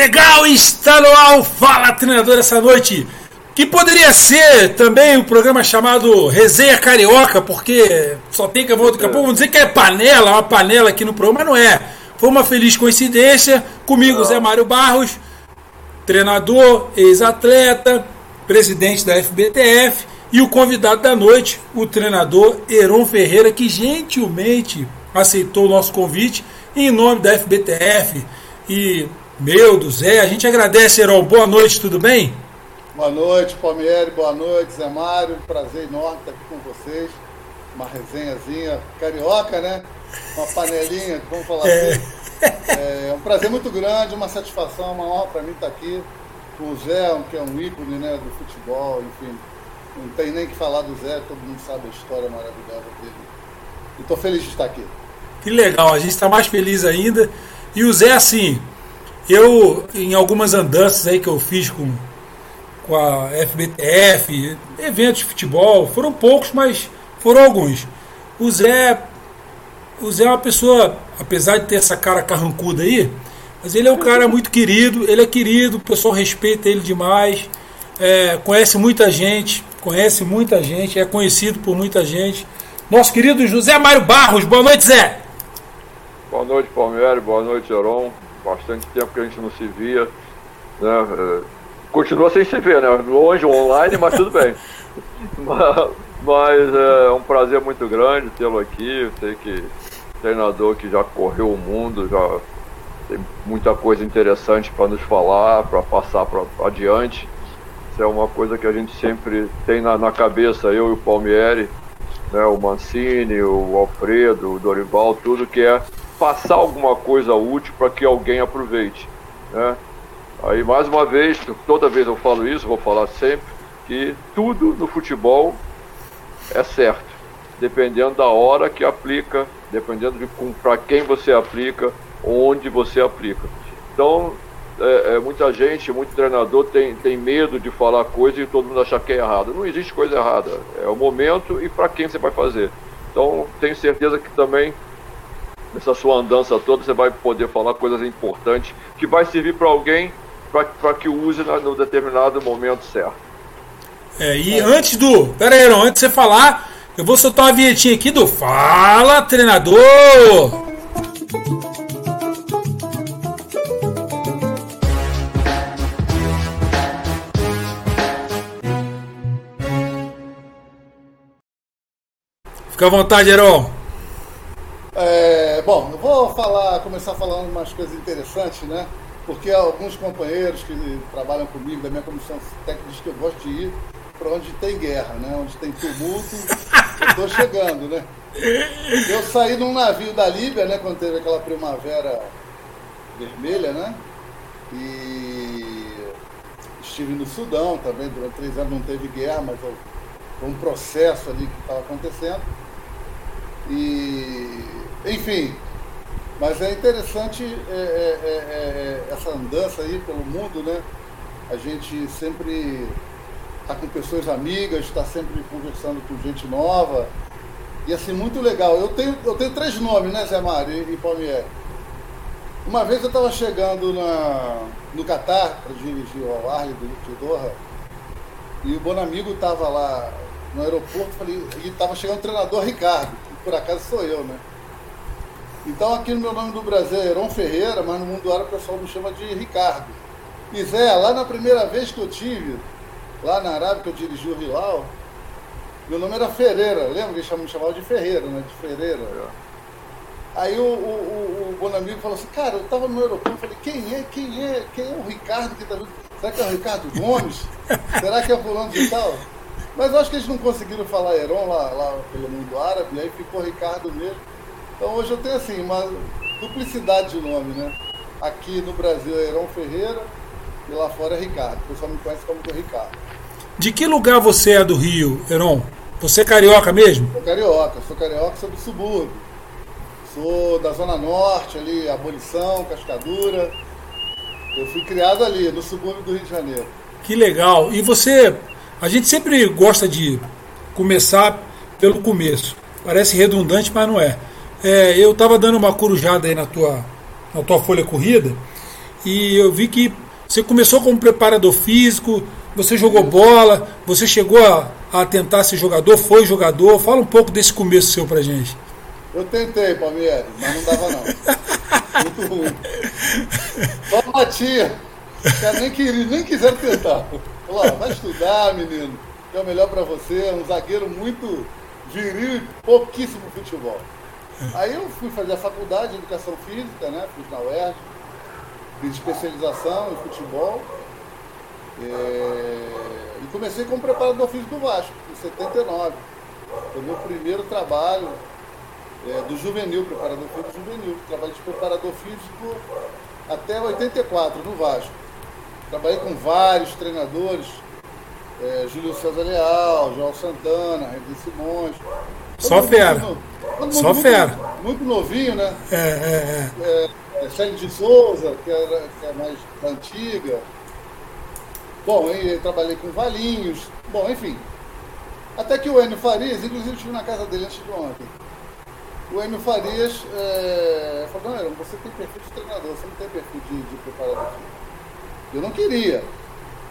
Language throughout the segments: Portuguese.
Legal, está no ar Fala Treinador essa noite. Que poderia ser também um programa chamado Resenha Carioca, porque só tem que daqui a pouco vamos dizer que é panela, uma panela aqui no programa, mas não é. Foi uma feliz coincidência. Comigo, Zé Mário Barros, treinador, ex-atleta, presidente da FBTF, e o convidado da noite, o treinador Heron Ferreira, que gentilmente aceitou o nosso convite em nome da FBTF. E meu, do Zé, a gente agradece, Heron. Boa noite, tudo bem? Boa noite, Palmieri, boa noite, Zé Mário. Prazer enorme estar aqui com vocês. Uma resenhazinha carioca, né? Uma panelinha, vamos falar é. assim. É um prazer muito grande, uma satisfação, uma honra para mim estar aqui com o Zé, que é um ícone né, do futebol, enfim. Não tem nem que falar do Zé, todo mundo sabe a história maravilhosa dele. E estou feliz de estar aqui. Que legal, a gente está mais feliz ainda. E o Zé, assim, eu, em algumas andanças aí que eu fiz com, com a FBTF, eventos de futebol, foram poucos, mas foram alguns. O Zé, o Zé é uma pessoa, apesar de ter essa cara carrancuda aí, mas ele é um cara muito querido, ele é querido, o pessoal respeita ele demais, é, conhece muita gente, conhece muita gente, é conhecido por muita gente. Nosso querido José Mário Barros, boa noite, Zé! Boa noite, Palmeiras, boa noite, Heron. Bastante tempo que a gente não se via. Né? É, continua sem se ver, né? Longe, online, mas tudo bem. mas, mas é um prazer muito grande tê-lo aqui. Sei que treinador que já correu o mundo, já tem muita coisa interessante para nos falar, para passar para adiante. Isso é uma coisa que a gente sempre tem na, na cabeça, eu e o Palmieri, né, o Mancini, o Alfredo, o Dorival, tudo que é passar alguma coisa útil para que alguém aproveite. Né? Aí, mais uma vez, toda vez eu falo isso, vou falar sempre, que tudo no futebol é certo, dependendo da hora que aplica, dependendo de para quem você aplica, onde você aplica. Então, é, é, muita gente, muito treinador tem, tem medo de falar coisa e todo mundo achar que é errado. Não existe coisa errada. É o momento e para quem você vai fazer. Então, tenho certeza que também nessa sua andança toda você vai poder falar coisas importantes que vai servir para alguém para que use no determinado momento certo. É, e é. antes do. Pera aí, antes de você falar, eu vou soltar uma vinhetinha aqui do Fala Treinador! Fica à vontade, Heron. É, bom, eu vou falar, começar falando umas coisas interessantes, né? Porque alguns companheiros que trabalham comigo da minha comissão técnica que eu gosto de ir para onde tem guerra, né? Onde tem tumulto, eu estou chegando, né? Eu saí num navio da Líbia, né? Quando teve aquela primavera vermelha, né? E estive no Sudão também, durante três anos não teve guerra, mas foi um processo ali que estava acontecendo. E, enfim, mas é interessante é, é, é, é, essa andança aí pelo mundo, né? A gente sempre está com pessoas amigas, está sempre conversando com gente nova. E assim, muito legal. Eu tenho, eu tenho três nomes, né, Zé Mário e, e Palmier? Uma vez eu estava chegando na, no Catar para dirigir o Al-Arli de Doha e o Bonamigo estava lá no aeroporto falei, e estava chegando o treinador Ricardo por acaso sou eu, né? Então aqui no meu nome do Brasil é Heron Ferreira, mas no mundo árabe o pessoal me chama de Ricardo. E Zé, lá na primeira vez que eu tive, lá na Arábia, que eu dirigi o Hilal, meu nome era Ferreira, lembra que me chamava de Ferreira, né? De Ferreira. Aí o, o, o, o Bonamigo falou assim, cara, eu estava no aeroporto, falei, quem é, quem é, quem é o Ricardo que está vindo? Será que é o Ricardo Gomes? Será que é fulano de tal? Mas acho que eles não conseguiram falar Heron lá, lá pelo mundo árabe, aí ficou Ricardo mesmo. Então hoje eu tenho assim, uma duplicidade de nome, né? Aqui no Brasil é Heron Ferreira e lá fora é Ricardo. O pessoal me conhece como que Ricardo. De que lugar você é do Rio, Heron? Você é carioca mesmo? Sou carioca, sou carioca, sou do subúrbio. Sou da Zona Norte, ali, Abolição, Cascadura. Eu fui criado ali, no subúrbio do Rio de Janeiro. Que legal. E você a gente sempre gosta de começar pelo começo. Parece redundante, mas não é. É eu estava dando uma corujada aí na tua, na tua folha corrida e eu vi que você começou como preparador físico, você jogou bola, você chegou a, a tentar ser jogador, foi jogador. Fala um pouco desse começo seu pra gente. Eu tentei, Palmeiras, mas não dava não. Muito ruim. Só batia. nem, queria, nem quiseram tentar. Falou, vai estudar, menino, que é o melhor para você. É um zagueiro muito viril e pouquíssimo futebol. Aí eu fui fazer a faculdade de educação física, né? Fiz na UERJ, fiz especialização em futebol. É... E comecei como preparador físico do Vasco, em 79. Foi meu primeiro trabalho é, do juvenil, preparador físico juvenil. Trabalhei de preparador físico até 84 no Vasco. Trabalhei com vários treinadores, é, Júlio César Leal, João Santana, René Simões. Só fera. Só muito, fera. Muito novinho, né? É, é, é. é Célio de Souza, que, era, que é mais antiga. Bom, eu trabalhei com Valinhos. Bom, enfim. Até que o Enio Farias, inclusive estive na casa dele antes de ontem. O Enio Farias é, falou, não, você tem perfil de treinador, você não tem perfil de, de preparador. Eu não queria,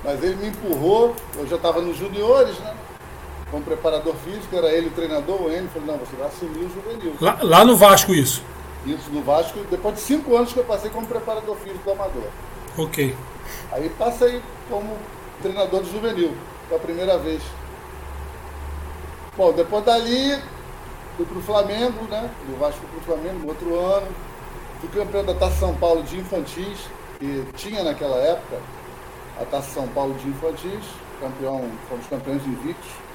mas ele me empurrou, eu já estava nos juniores, né? Como preparador físico, era ele o treinador, o Enio falou, não, você vai assumir o juvenil. Lá, lá no Vasco isso? Isso, no Vasco, depois de cinco anos que eu passei como preparador físico do Amador. Ok. Aí passei como treinador do juvenil, pela primeira vez. Bom, depois dali, fui para o Flamengo, né? Do Vasco para o Flamengo no outro ano. Fui campeão da Taça São Paulo de Infantis, que tinha naquela época a Taça São Paulo de Infantis, campeão, fomos campeões invictos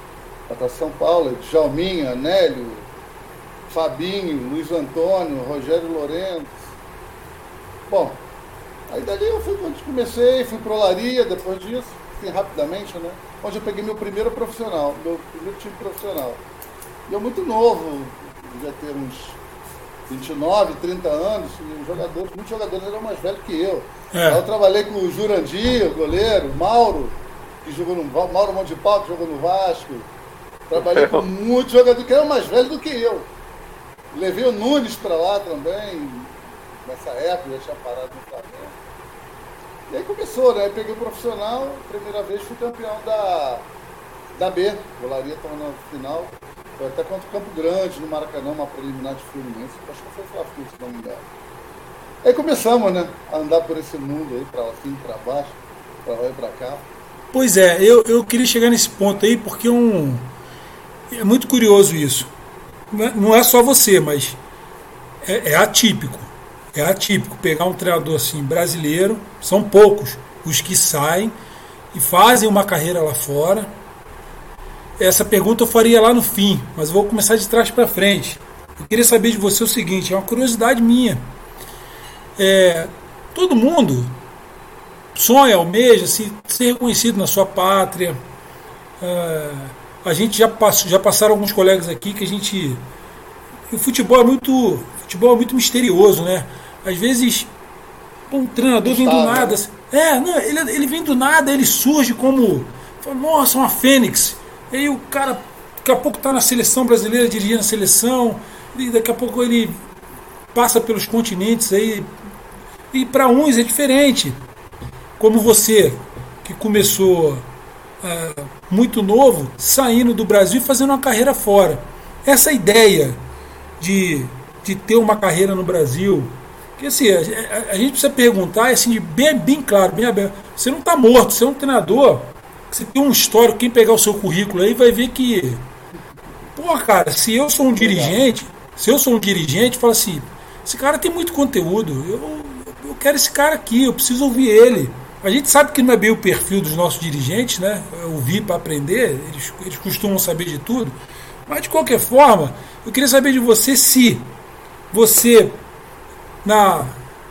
da Taça São Paulo, Jalminha, Nélio, Fabinho, Luiz Antônio, Rogério Lourenço. Bom, aí dali eu fui quando comecei, fui pro Olaria depois disso, assim, rapidamente, né? Onde eu peguei meu primeiro profissional, meu primeiro time profissional. E eu muito novo, devia ter uns 29, 30 anos, e jogadores, muitos jogadores eram mais velhos que eu. É. Eu trabalhei com o Jurandir, o goleiro, Mauro, que jogou no Mauro Monte Pau, que jogou no Vasco. Trabalhei com muitos jogadores que eram mais velhos do que eu. Levei o Nunes para lá também, nessa época, já tinha parado no Flamengo. E aí começou, né? Aí peguei o profissional, primeira vez fui campeão da, da B, Golaria estava na final. Foi até contra o Campo Grande, no Maracanã, uma preliminar de Fluminense. Acho que foi Fla-Flu, se não me engano. Aí começamos, né? A andar por esse mundo aí, para cima, para baixo, para lá e para cá. Pois é, eu, eu queria chegar nesse ponto aí porque um, é muito curioso isso. Não é só você, mas é, é atípico. É atípico pegar um treinador assim brasileiro, são poucos os que saem e fazem uma carreira lá fora essa pergunta eu faria lá no fim, mas vou começar de trás para frente. Eu queria saber de você o seguinte: é uma curiosidade minha. É, todo mundo sonha, almeja se, ser reconhecido na sua pátria. É, a gente já, passou, já passaram alguns colegas aqui que a gente. O futebol é muito, futebol é muito misterioso, né? Às vezes um treinador vem do nada. Né? É, não, ele, ele vem do nada, ele surge como. Nossa, uma fênix e aí o cara daqui a pouco está na seleção brasileira, dirigindo a seleção, e daqui a pouco ele passa pelos continentes aí. E para uns é diferente. Como você, que começou é, muito novo, saindo do Brasil e fazendo uma carreira fora. Essa ideia de, de ter uma carreira no Brasil, que assim, a, a, a gente precisa perguntar assim, bem, bem claro, bem aberto. Você não está morto, você é um treinador você tem um histórico, quem pegar o seu currículo aí vai ver que. Pô, cara, se eu sou um dirigente, se eu sou um dirigente, fala assim, esse cara tem muito conteúdo, eu, eu quero esse cara aqui, eu preciso ouvir ele. A gente sabe que não é bem o perfil dos nossos dirigentes, né? Ouvir para aprender, eles, eles costumam saber de tudo. Mas de qualquer forma, eu queria saber de você se você, na,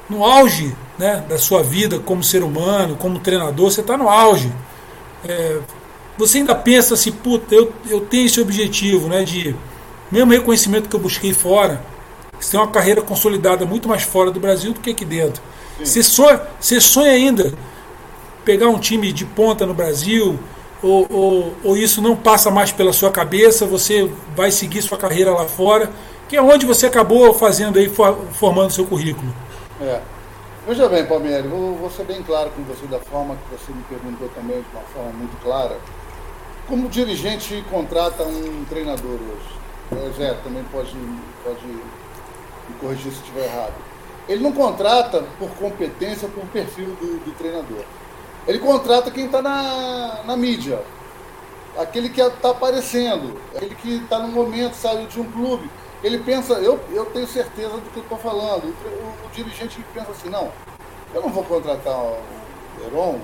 no auge né, da sua vida como ser humano, como treinador, você está no auge é, você ainda pensa assim, puta, eu, eu tenho esse objetivo, né, de mesmo reconhecimento que eu busquei fora, você tem uma carreira consolidada muito mais fora do Brasil do que aqui dentro. Você sonha, você sonha ainda pegar um time de ponta no Brasil, ou, ou, ou, isso não passa mais pela sua cabeça, você vai seguir sua carreira lá fora, que é onde você acabou fazendo aí, formando seu currículo. É. Veja bem, Palmeiras, vou, vou ser bem claro com você da forma que você me perguntou também, de uma forma muito clara. Como dirigente contrata um treinador hoje? O Zé também pode, pode me corrigir se estiver errado. Ele não contrata por competência, por perfil do, do treinador. Ele contrata quem está na, na mídia, aquele que está aparecendo, aquele que está no momento, saiu de um clube. Ele pensa, eu, eu tenho certeza do que eu estou falando. O, o, o, dirigente pensa assim, não, eu não vou contratar o Heron.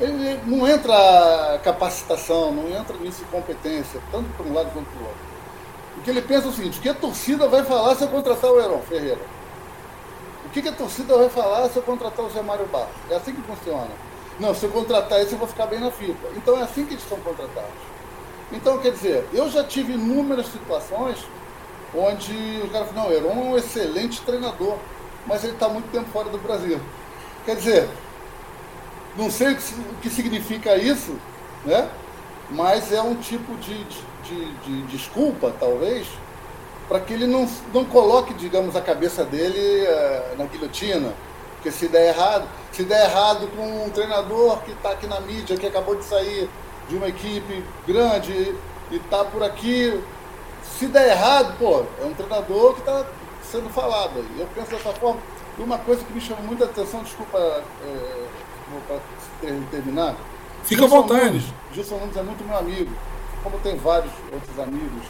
Ele não entra capacitação, não entra nisso competência, tanto para um lado quanto para o outro. O que ele pensa é o seguinte, o que a torcida vai falar se eu contratar o Heron Ferreira? Que, que a torcida vai falar se eu contratar o Zé Mário Barros? É assim que funciona. Não, se eu contratar esse, eu vou ficar bem na fita. Então é assim que eles são contratados. Então, quer dizer, eu já tive inúmeras situações onde o cara falou, não, Heron é um excelente treinador, mas ele está muito tempo fora do Brasil. Quer dizer, não sei o que, o que significa isso, né? mas é um tipo de, de, de, de desculpa, talvez, para que ele não, não coloque, digamos, a cabeça dele uh, na guilhotina. Porque se der errado, se der errado com um treinador que está aqui na mídia, que acabou de sair de uma equipe grande e está por aqui, se der errado, pô, é um treinador que está sendo falado aí. Eu penso dessa forma. E uma coisa que me chamou muita atenção, desculpa é, para terminar. Fica à vontade. Nunes, Gilson Nunes é muito meu amigo, como tem vários outros amigos.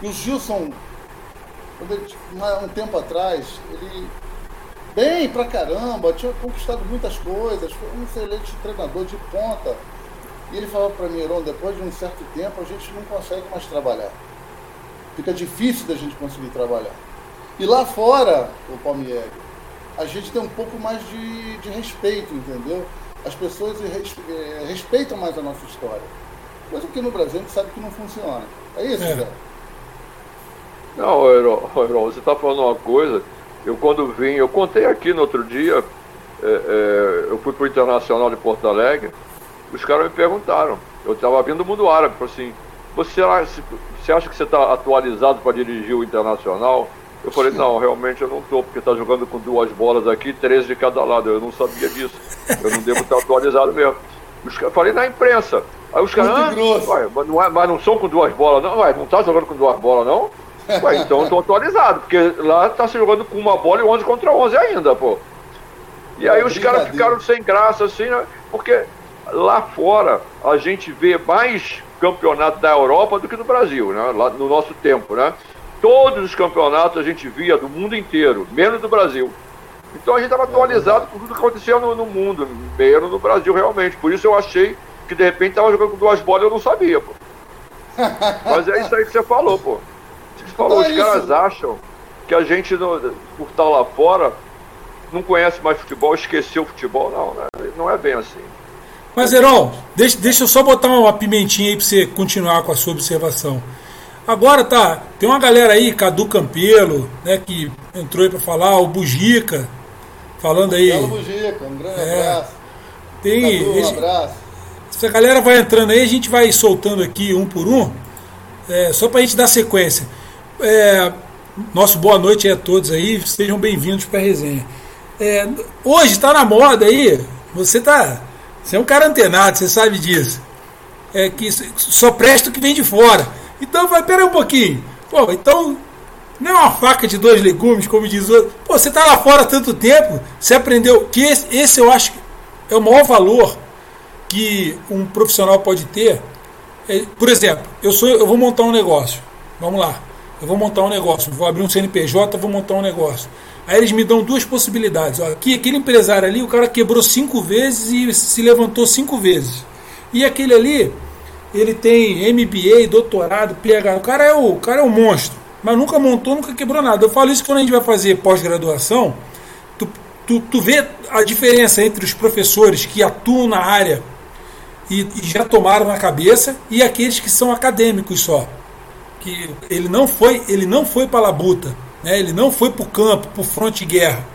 E o Gilson, um tempo atrás, ele bem pra caramba, tinha conquistado muitas coisas, foi um excelente treinador de ponta. E ele falava para mim, Heron, depois de um certo tempo a gente não consegue mais trabalhar. Fica difícil da gente conseguir trabalhar. E lá fora, o Palmieri, a gente tem um pouco mais de, de respeito, entendeu? As pessoas eh, respeitam mais a nossa história. Coisa que no Brasil a gente sabe que não funciona. É isso, é. Zé? Não, Heron, você está falando uma coisa eu quando vim, eu contei aqui no outro dia, é, é, eu fui para o Internacional de Porto Alegre, os caras me perguntaram, eu estava vindo do mundo árabe, falou assim, você, você acha que você está atualizado para dirigir o Internacional? Eu falei, não, realmente eu não estou, porque está jogando com duas bolas aqui, três de cada lado, eu não sabia disso, eu não devo estar atualizado mesmo. Os, falei na imprensa, aí os caras, ah, mas, não é, mas não são com duas bolas, não, ué, não está jogando com duas bolas não? Ué, então eu tô atualizado, porque lá tá se jogando com uma bola e 11 contra 11 ainda, pô. E aí é os caras ficaram sem graça, assim, né? Porque lá fora a gente vê mais campeonato da Europa do que no Brasil, né? Lá no nosso tempo, né? Todos os campeonatos a gente via do mundo inteiro, menos do Brasil. Então a gente estava atualizado com tudo que acontecia no, no, mundo, menos no Brasil realmente. Por isso eu achei que de repente estava jogando com duas bolas e eu não sabia, pô. Mas é isso aí que você falou, pô falou, então é os caras isso. acham que a gente, por estar lá fora, não conhece mais futebol, esqueceu o futebol. Não, né? não é bem assim. Mas, Heron, deixa, deixa eu só botar uma pimentinha aí para você continuar com a sua observação. Agora tá, tem uma galera aí, Cadu Campelo, né, que entrou aí para falar, o Bugica, falando aí. Fala Bugica, um grande é, abraço. Tem, Cadu, um abraço. Essa galera vai entrando aí, a gente vai soltando aqui um por um, é, só para a gente dar sequência. É, nosso boa noite a todos aí, sejam bem-vindos para a resenha. É, hoje está na moda aí, você tá, você é um cara antenado, você sabe disso. É que só presta o que vem de fora. Então vai, pera um pouquinho. Pô, então não é uma faca de dois legumes, como diz o outro. Pô, você tá lá fora há tanto tempo, você aprendeu que esse, esse eu acho que é o maior valor que um profissional pode ter. É, por exemplo, eu sou, eu vou montar um negócio. Vamos lá eu vou montar um negócio, vou abrir um CNPJ, vou montar um negócio. Aí eles me dão duas possibilidades. Ó, aqui, aquele empresário ali, o cara quebrou cinco vezes e se levantou cinco vezes. E aquele ali, ele tem MBA, doutorado, PH. O cara é o, o cara é um monstro, mas nunca montou, nunca quebrou nada. Eu falo isso quando a gente vai fazer pós-graduação. Tu, tu, tu vê a diferença entre os professores que atuam na área e, e já tomaram na cabeça e aqueles que são acadêmicos só que ele não foi, ele não foi para a labuta, né? ele não foi para o campo, para o fronte de guerra.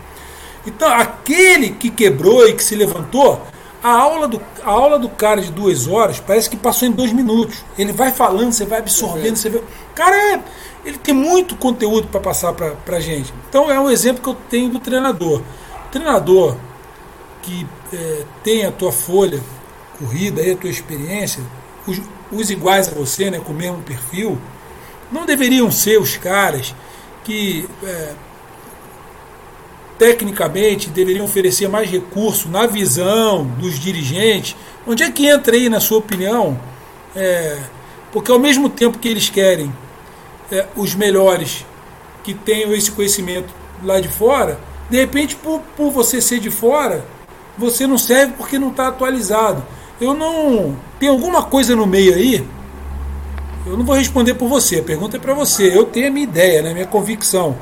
Então, aquele que quebrou e que se levantou, a aula, do, a aula do cara de duas horas parece que passou em dois minutos. Ele vai falando, você vai absorvendo, você vê. Cara, é, ele tem muito conteúdo para passar para a gente. Então, é um exemplo que eu tenho do treinador. Treinador que é, tem a tua folha corrida, aí, a tua experiência, os, os iguais a você, né, com o mesmo perfil, não deveriam ser os caras que é, tecnicamente deveriam oferecer mais recurso na visão dos dirigentes. Onde é que entra aí, na sua opinião? É, porque ao mesmo tempo que eles querem é, os melhores que tenham esse conhecimento lá de fora, de repente, por, por você ser de fora, você não serve porque não está atualizado. Eu não. Tem alguma coisa no meio aí? Eu não vou responder por você, a pergunta é para você. Eu tenho a minha ideia, né, minha convicção.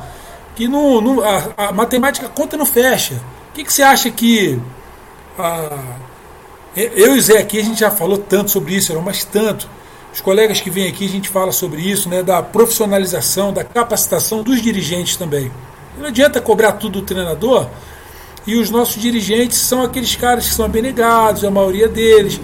Que no, no a, a, matemática conta não fecha. O que, que você acha que. A, eu e o Zé aqui, a gente já falou tanto sobre isso, mas tanto. Os colegas que vêm aqui, a gente fala sobre isso, né, da profissionalização, da capacitação dos dirigentes também. Não adianta cobrar tudo do treinador, e os nossos dirigentes são aqueles caras que são abnegados, a maioria deles.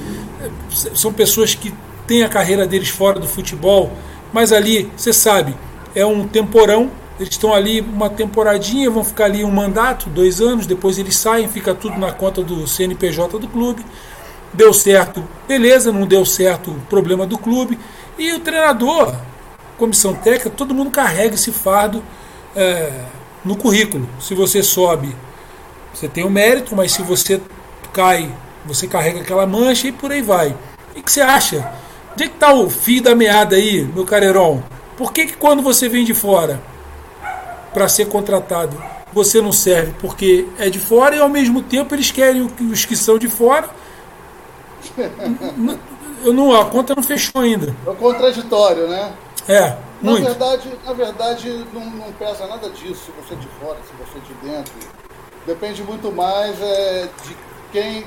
São pessoas que têm a carreira deles fora do futebol, mas ali, você sabe, é um temporão. Eles estão ali uma temporadinha, vão ficar ali um mandato, dois anos, depois eles saem, fica tudo na conta do CNPJ do clube. Deu certo, beleza, não deu certo, problema do clube. E o treinador, comissão técnica, todo mundo carrega esse fardo é, no currículo. Se você sobe você tem o mérito, mas se você cai, você carrega aquela mancha e por aí vai. O que você acha? Onde é que está o fio da meada aí, meu careirão? Por que, que quando você vem de fora para ser contratado, você não serve? Porque é de fora e ao mesmo tempo eles querem os que são de fora. Eu não, a conta não fechou ainda. É contraditório, né? É, muito. Na verdade, na verdade não, não pesa nada disso, se você é de fora, se você é de dentro depende muito mais é, de quem,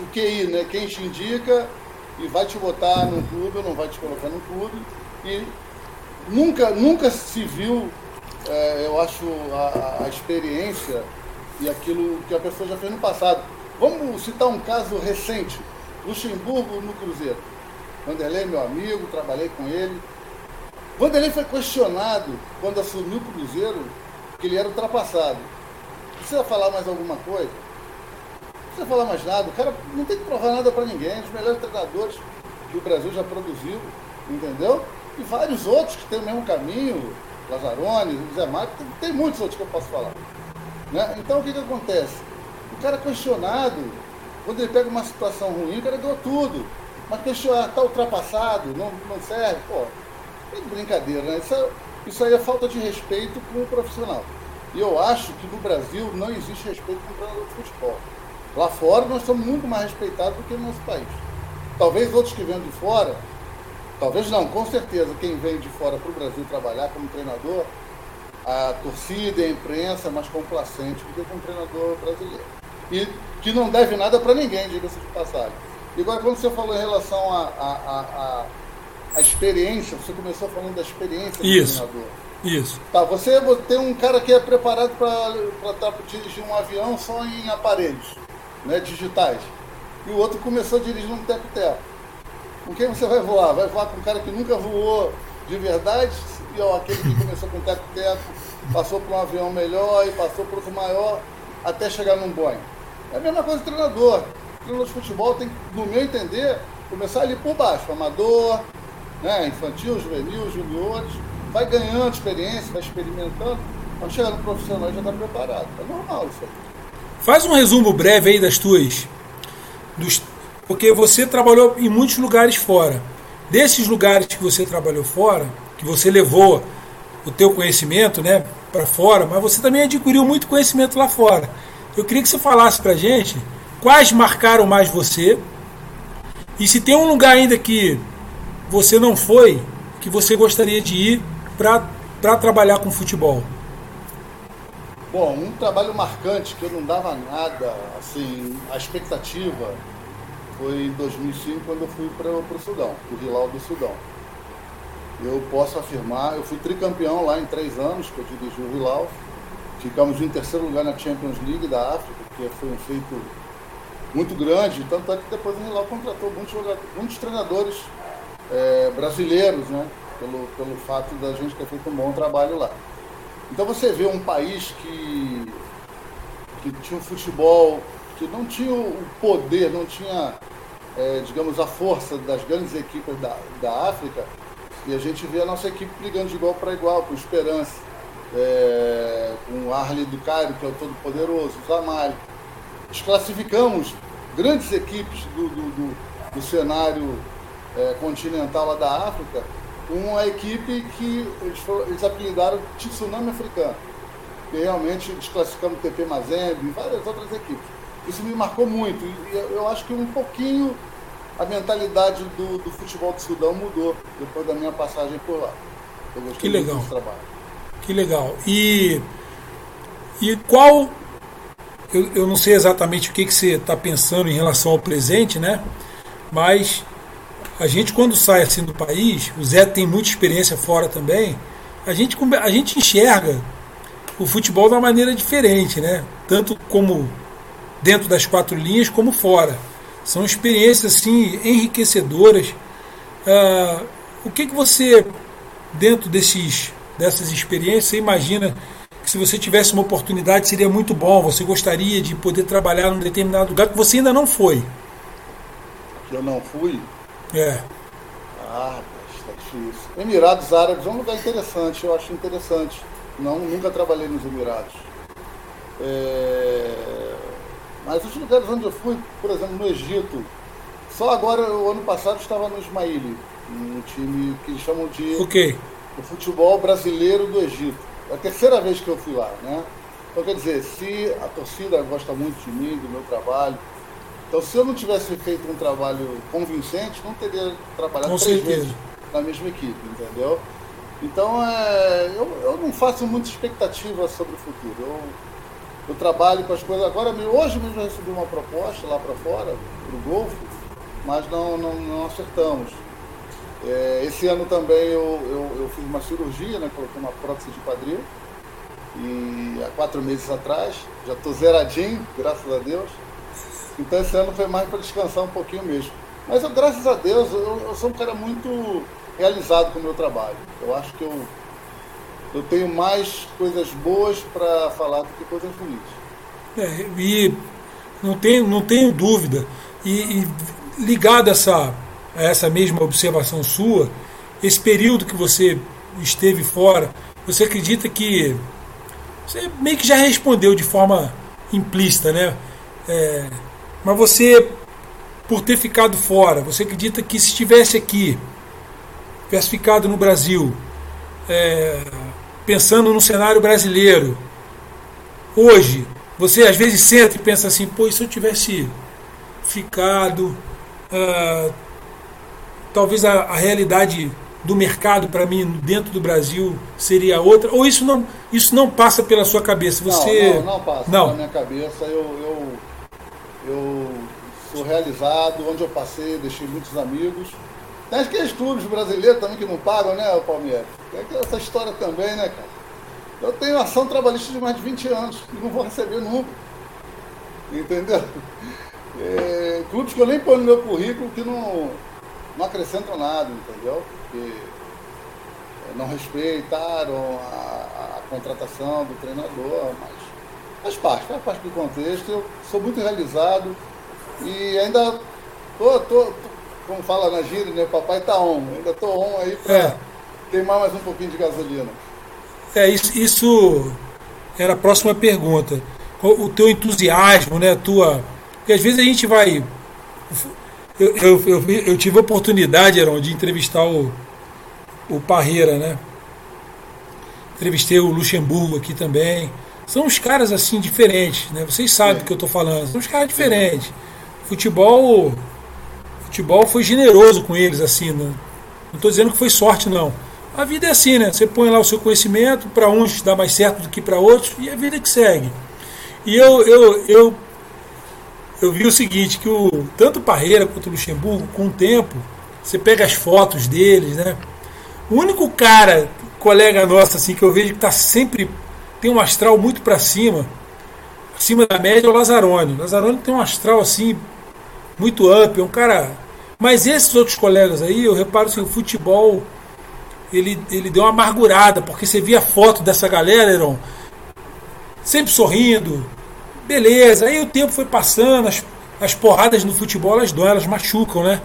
o QI, né? Quem te indica e vai te botar num clube ou não vai te colocar num clube. E nunca, nunca se viu, é, eu acho, a, a, experiência e aquilo que a pessoa já fez no passado. Vamos citar um caso recente. Luxemburgo no Cruzeiro. Vanderlei, meu amigo, trabalhei com ele. Vanderlei foi questionado quando assumiu o Cruzeiro que ele era ultrapassado. Precisa falar mais alguma coisa? Precisa falar mais nada. O cara não tem que provar nada para ninguém. Os melhores treinadores que o Brasil já produziu, entendeu? E vários outros que têm o mesmo caminho, Lazzaroni, Zé Mário, tem, tem, muitos outros que eu posso falar. Né? Então o que, que acontece? O cara questionado, quando ele pega uma situação ruim, o cara deu tudo. Mas questionar, está ultrapassado, não, não serve, pô, é de brincadeira, né? Isso, é, isso aí é falta de respeito com o profissional. E eu acho que no Brasil não existe respeito com o treinador de futebol. Lá fora nós somos muito mais respeitados do que no nosso país. Talvez outros que vêm de fora, talvez não, com certeza, quem vem de fora para o Brasil trabalhar como treinador, a torcida e a imprensa é mais complacente do que com o treinador brasileiro. E que não deve nada para ninguém, diga-se de passagem. E agora, quando você falou em relação à experiência, você começou falando da experiência do Isso. treinador. Isso. Tá, você tem um cara que é preparado para dirigir um avião só em aparelhos né, digitais. E o outro começou dirigindo um teco-teco. Com quem você vai voar? Vai voar com um cara que nunca voou de verdade? E ó, aquele que começou com teco-teco, passou por um avião melhor e passou por outro maior, até chegar num Boeing. É a mesma coisa do treinador. O treinador de futebol tem, no meu entender, começar ali por baixo, amador, né, infantil, juvenil, juniores vai ganhando experiência, vai experimentando, quando chegar no profissional já está preparado. É normal isso aí. Faz um resumo breve aí das tuas. Dos, porque você trabalhou em muitos lugares fora. Desses lugares que você trabalhou fora, que você levou o teu conhecimento né, para fora, mas você também adquiriu muito conhecimento lá fora. Eu queria que você falasse para gente quais marcaram mais você e se tem um lugar ainda que você não foi, que você gostaria de ir para trabalhar com futebol? Bom, um trabalho marcante que eu não dava nada, assim, a expectativa foi em 2005 quando eu fui para o Sudão, para o Hilal do Sudão. Eu posso afirmar, eu fui tricampeão lá em três anos que eu dirigi o Hilal. Ficamos em terceiro lugar na Champions League da África, que foi um feito muito grande, tanto é que depois o Hilal contratou muitos, muitos treinadores é, brasileiros, né? pelo, pelo fato da gente ter feito um bom trabalho lá. Então você vê um país que que tinha um futebol que não tinha o poder, não tinha, é, digamos, a força das grandes equipes da, da África, e a gente vê a nossa equipe brigando de igual para igual, com Esperança, é, com o Arley do Cairo, que é o todo-poderoso, o Zamalho. Desclassificamos grandes equipes do, do, do, do cenário é, continental lá da África, com a equipe que eles, foram, eles apelidaram de Tsunami Africano, que realmente desclassificamos o TP Mazembe e várias outras equipes. Isso me marcou muito. E eu acho que um pouquinho a mentalidade do, do futebol do Sudão mudou depois da minha passagem por lá. Eu gostei que legal. Que legal. E, e qual. Eu, eu não sei exatamente o que, que você está pensando em relação ao presente, né? Mas a gente, quando sai assim do país, o Zé tem muita experiência fora também, a gente, a gente enxerga o futebol de uma maneira diferente, né? Tanto como dentro das quatro linhas como fora. São experiências assim enriquecedoras. Ah, o que, que você, dentro desses, dessas experiências, imagina que se você tivesse uma oportunidade seria muito bom? Você gostaria de poder trabalhar num determinado lugar que você ainda não foi? Eu não fui? É. Ah, está difícil. Emirados Árabes é um lugar interessante, eu acho interessante. Não, nunca trabalhei nos Emirados. É... Mas os lugares onde eu fui, por exemplo, no Egito, só agora, o ano passado, estava no Ismaili, um time que eles chamam de okay. o futebol brasileiro do Egito. É a terceira vez que eu fui lá, né? Então, quer dizer, se a torcida gosta muito de mim, do meu trabalho, então se eu não tivesse feito um trabalho convincente, não teria trabalhado Com três certeza. vezes na mesma equipe, entendeu? Então, é, eu, eu não faço muita expectativa sobre o futuro. Eu, eu trabalho com as coisas. Agora, hoje mesmo eu recebi uma proposta lá para fora, para o Golfo, mas não, não, não acertamos. É, esse ano também eu, eu, eu, fiz uma cirurgia, né? Coloquei uma prótese de quadril. E há quatro meses atrás, já estou zeradinho, graças a Deus. Então esse ano foi mais para descansar um pouquinho mesmo. Mas eu, graças a Deus, eu, eu sou um cara muito realizado com o meu trabalho. Eu acho que eu eu tenho mais coisas boas para falar do que coisas ruins. É, e não tenho, não tenho dúvida. E, e ligado a essa, a essa mesma observação sua, esse período que você esteve fora, você acredita que. Você meio que já respondeu de forma implícita, né? É, mas você, por ter ficado fora, você acredita que se estivesse aqui, tivesse ficado no Brasil, é, pensando no cenário brasileiro, hoje, você às vezes senta e pensa assim, pô, se eu tivesse ficado, uh, talvez a, a, realidade do mercado para mim dentro do Brasil seria outra, ou isso não, isso não passa pela sua cabeça? Você... Não, não, não passa não. pela minha cabeça. Eu, eu, eu sou realizado, onde eu passei, deixei muitos amigos. Tem aqueles clubes brasileiros também que não pagam, né, Palmeiras? Tem essa história também, né, cara? Eu tenho ação trabalhista de mais de 20 anos e não vou receber nunca. Entendeu? É, clubes que eu nem ponho no meu currículo que não, não acrescentam nada, entendeu? Porque é, não respeitaram a, a contratação do treinador, mas faz parte, faz parte do contexto. Eu sou muito realizado e ainda tô, tô, tô como fala na gíria, né? Papai tá on. Ainda tô on aí para é. queimar mais um pouquinho de gasolina. É, isso, isso era a próxima pergunta. O teu entusiasmo, né? A tua. Porque às vezes a gente vai. Eu, eu, eu, eu tive a oportunidade, Aaron, de entrevistar o, o Parreira, né? Entrevistei o Luxemburgo aqui também. São uns caras assim diferentes, né? Vocês sabem do que eu estou falando. São uns caras diferentes. Futebol futebol foi generoso com eles, assim. Né? Não estou dizendo que foi sorte, não. A vida é assim, né? Você põe lá o seu conhecimento, para uns dá mais certo do que para outros, e a vida que segue. E eu, eu, eu, eu vi o seguinte, que o, tanto Parreira quanto o Luxemburgo, com o tempo, você pega as fotos deles, né? O único cara, colega nosso, assim, que eu vejo que está sempre, tem um astral muito para cima, acima da média, é o Lazzaroni. Lazzaroni tem um astral, assim, muito up, é um cara. Mas esses outros colegas aí, eu reparo que o futebol ele, ele deu uma amargurada, porque você via foto dessa galera, Heron, sempre sorrindo, Beleza, aí o tempo foi passando, as, as porradas no futebol elas dão, elas machucam, né?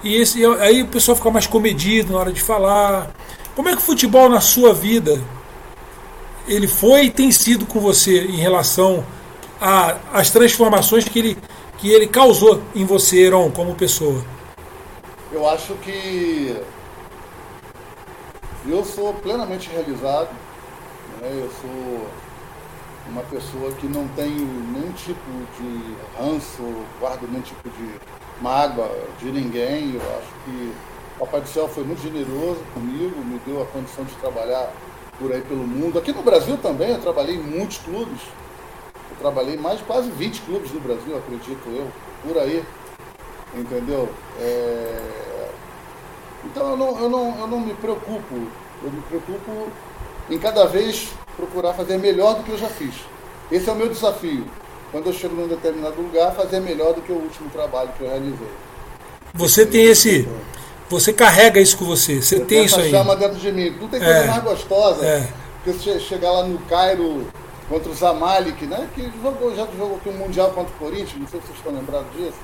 E esse, aí o pessoal fica mais comedido na hora de falar. Como é que o futebol na sua vida ele foi e tem sido com você em relação às transformações que ele, que ele causou em você, Heron, como pessoa? Eu acho que eu sou plenamente realizado. Né? Eu sou uma pessoa que não tem nenhum tipo de ranço, guardo nenhum tipo de mágoa de ninguém. Eu acho que o Papai do Céu foi muito generoso comigo, me deu a condição de trabalhar por aí pelo mundo. Aqui no Brasil também, eu trabalhei em muitos clubes. Eu trabalhei em mais de quase 20 clubes no Brasil, acredito eu, por aí. Entendeu? É... Então eu não, eu, não, eu não me preocupo. Eu me preocupo em cada vez procurar fazer melhor do que eu já fiz. Esse é o meu desafio. Quando eu chego num determinado lugar, fazer melhor do que o último trabalho que eu realizei. Você tem esse. Você carrega isso com você. Você eu tem isso aí. chama dentro de mim. Não tem coisa é. mais gostosa é. que você chegar lá no Cairo contra o Zamalek, né? Que jogou, já jogou aqui um Mundial contra o Corinthians, não sei se vocês estão lembrados disso.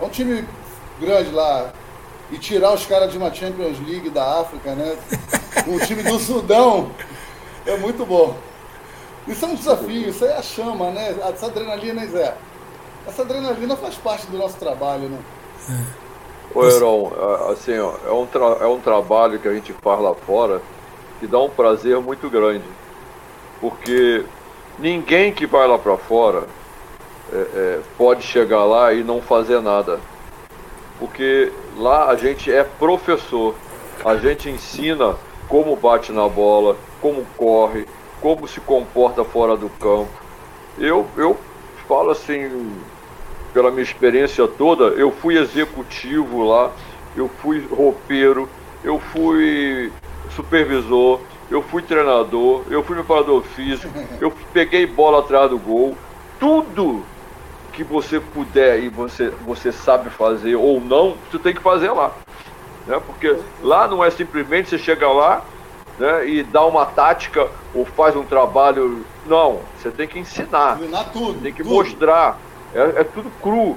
É um time grande lá. E tirar os caras de uma Champions League da África, né? o time do Sudão. É muito bom. Isso é um desafio, isso aí é a chama, né? Essa adrenalina, Zé? Essa adrenalina faz parte do nosso trabalho, né? É. Ô, Heron, assim, é, um é um trabalho que a gente faz lá fora que dá um prazer muito grande. Porque ninguém que vai lá para fora é, é, pode chegar lá e não fazer nada. Porque lá a gente é professor, a gente ensina como bate na bola, como corre, como se comporta fora do campo. Eu, eu falo assim, pela minha experiência toda, eu fui executivo lá, eu fui roupeiro, eu fui supervisor, eu fui treinador, eu fui preparador físico, eu peguei bola atrás do gol, tudo que você puder e você, você sabe fazer ou não, você tem que fazer lá. Né? Porque lá não é simplesmente você chega lá né, e dá uma tática ou faz um trabalho. Não, você tem que ensinar. Tem que tudo. mostrar. É, é tudo cru.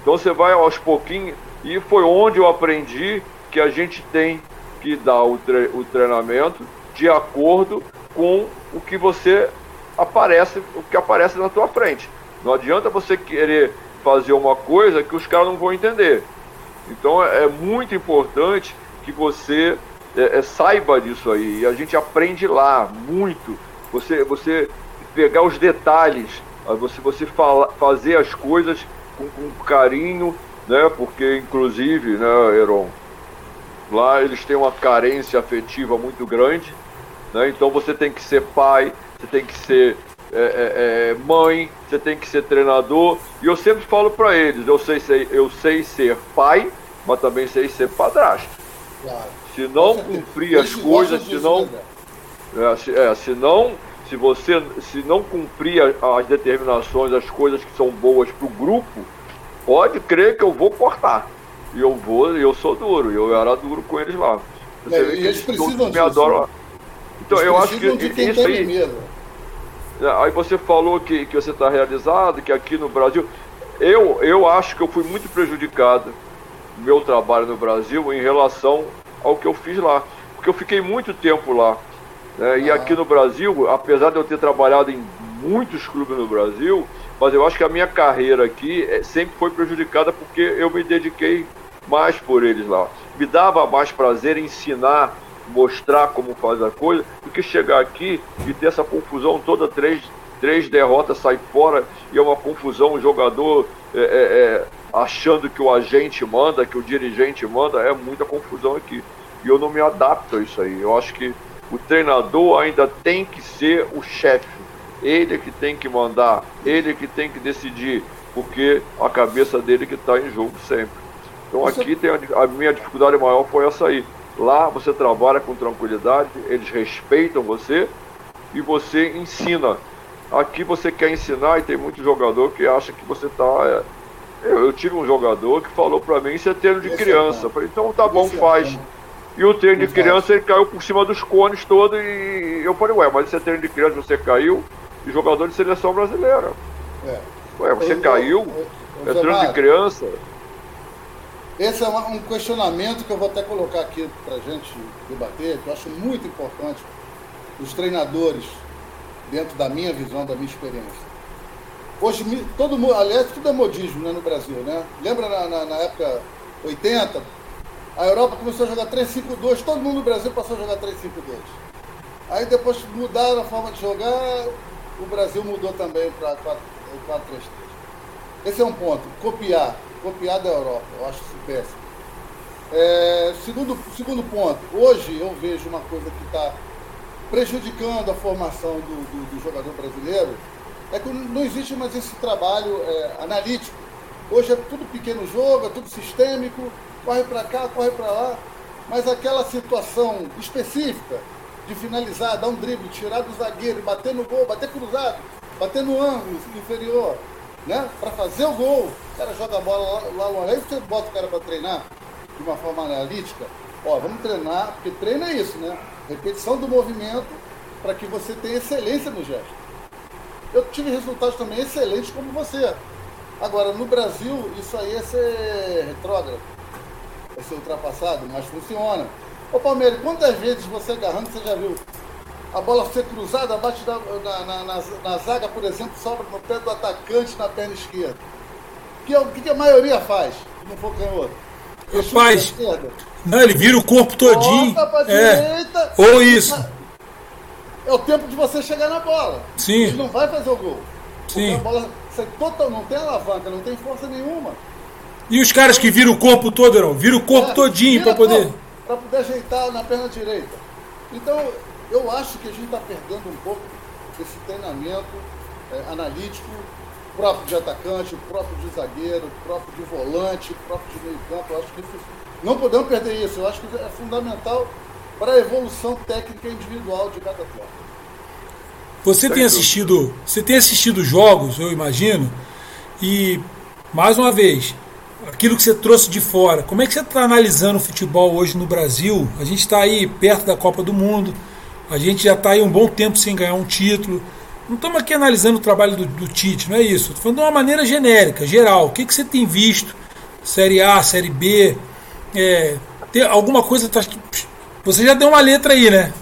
Então você vai aos pouquinhos. E foi onde eu aprendi que a gente tem que dar o, tre o treinamento de acordo com o que você aparece, o que aparece na tua frente. Não adianta você querer fazer uma coisa que os caras não vão entender. Então é, é muito importante que você é, é, saiba disso aí. E a gente aprende lá muito. Você, você pegar os detalhes, você, você fala, fazer as coisas com, com carinho, né? Porque inclusive, né, Heron, lá eles têm uma carência afetiva muito grande, né? Então você tem que ser pai, você tem que ser é, é, é, mãe, você tem que ser treinador. E eu sempre falo para eles, eu sei, ser, eu sei ser pai, mas também sei ser padrasto. Claro. Se não cumprir as coisas, se não, é, se, é, se não, se você se não cumprir as determinações, as coisas que são boas para o grupo, pode crer que eu vou cortar. E eu vou, eu sou duro, eu era duro com eles lá. Você é, e eles precisam me adoram. Então eles eu acho que isso aí, mesmo. É, aí você falou que, que você está realizado, que aqui no Brasil. Eu, eu acho que eu fui muito prejudicado meu trabalho no Brasil em relação ao que eu fiz lá. Porque eu fiquei muito tempo lá. Né? E ah. aqui no Brasil, apesar de eu ter trabalhado em muitos clubes no Brasil, mas eu acho que a minha carreira aqui é, sempre foi prejudicada porque eu me dediquei mais por eles lá. Me dava mais prazer ensinar mostrar como faz a coisa, do que chegar aqui e ter essa confusão toda, três, três derrotas, sai fora e é uma confusão, o jogador é, é, é, achando que o agente manda, que o dirigente manda, é muita confusão aqui. E eu não me adapto a isso aí. Eu acho que o treinador ainda tem que ser o chefe. Ele que tem que mandar, ele que tem que decidir, porque a cabeça dele que está em jogo sempre. Então aqui tem a, a minha dificuldade maior foi essa aí. Lá você trabalha com tranquilidade, eles respeitam você e você ensina. Aqui você quer ensinar e tem muito jogador que acha que você está. É... Eu, eu, tive um jogador que falou para mim: Isso é treino de criança. Eu falei: Então tá bom, faz. E o treino de criança ele caiu por cima dos cones todo e eu falei: Ué, mas isso é treino de criança, você caiu? E jogador de seleção brasileira. É. Ué, você eu, caiu? Eu, entrando de criança? Esse é um questionamento que eu vou até colocar aqui para a gente debater, que eu acho muito importante os treinadores, dentro da minha visão, da minha experiência. Hoje, todo mundo, aliás, tudo é modismo né, no Brasil, né? Lembra na, na, na época 80, a Europa começou a jogar 3-5-2, todo mundo no Brasil passou a jogar 3-5-2. Aí depois mudaram a forma de jogar, o Brasil mudou também para 4-3-3. Esse é um ponto. Copiar. Copiar da Europa. Eu acho isso péssimo. É, segundo, segundo ponto. Hoje eu vejo uma coisa que está prejudicando a formação do, do, do jogador brasileiro é que não existe mais esse trabalho é, analítico. Hoje é tudo pequeno jogo, é tudo sistêmico, corre para cá, corre para lá, mas aquela situação específica de finalizar, dar um drible, tirar do zagueiro, bater no gol, bater cruzado, bater no ângulo inferior, né? Para fazer o gol, o cara joga a bola lá, longe, aí você bota o cara para treinar de uma forma analítica, ó, vamos treinar, porque treino é isso, né? Repetição do movimento para que você tenha excelência no gesto eu tive resultados também excelentes como você. Agora, no Brasil, isso aí é ser retrógrado, é ser ultrapassado, mas funciona. Ô Palmeiras, quantas vezes você agarrando, você já viu a bola ser cruzada abaixo da, na, na, na, na, zaga, por exemplo, sobra no pé do atacante na perna esquerda? Que, é o que a maioria faz, se não for canhoto? Faz. Não, ele vira o corpo todinho. é. Direita, Ou isso é o tempo de você chegar na bola. Sim. Ele não vai fazer o gol. Sim. a bola sai total, não tem alavanca, não tem força nenhuma. E os caras que viram o corpo todo, não? Viram o corpo é, todinho para poder. Para poder ajeitar na perna direita. Então, eu acho que a gente está perdendo um pouco esse treinamento é, analítico, próprio de atacante, próprio de zagueiro, próprio de volante, próprio de meio campo. Eu acho que isso, não podemos perder isso. Eu acho que é fundamental para a evolução técnica individual de cada atleta. Você tem assistido, você tem assistido jogos, eu imagino, e mais uma vez, aquilo que você trouxe de fora, como é que você está analisando o futebol hoje no Brasil? A gente está aí perto da Copa do Mundo, a gente já está aí um bom tempo sem ganhar um título. Não estamos aqui analisando o trabalho do, do Tite, não é isso. Estou falando de uma maneira genérica, geral. O que, que você tem visto? Série A, Série B? É, tem alguma coisa está você já deu uma letra aí, né?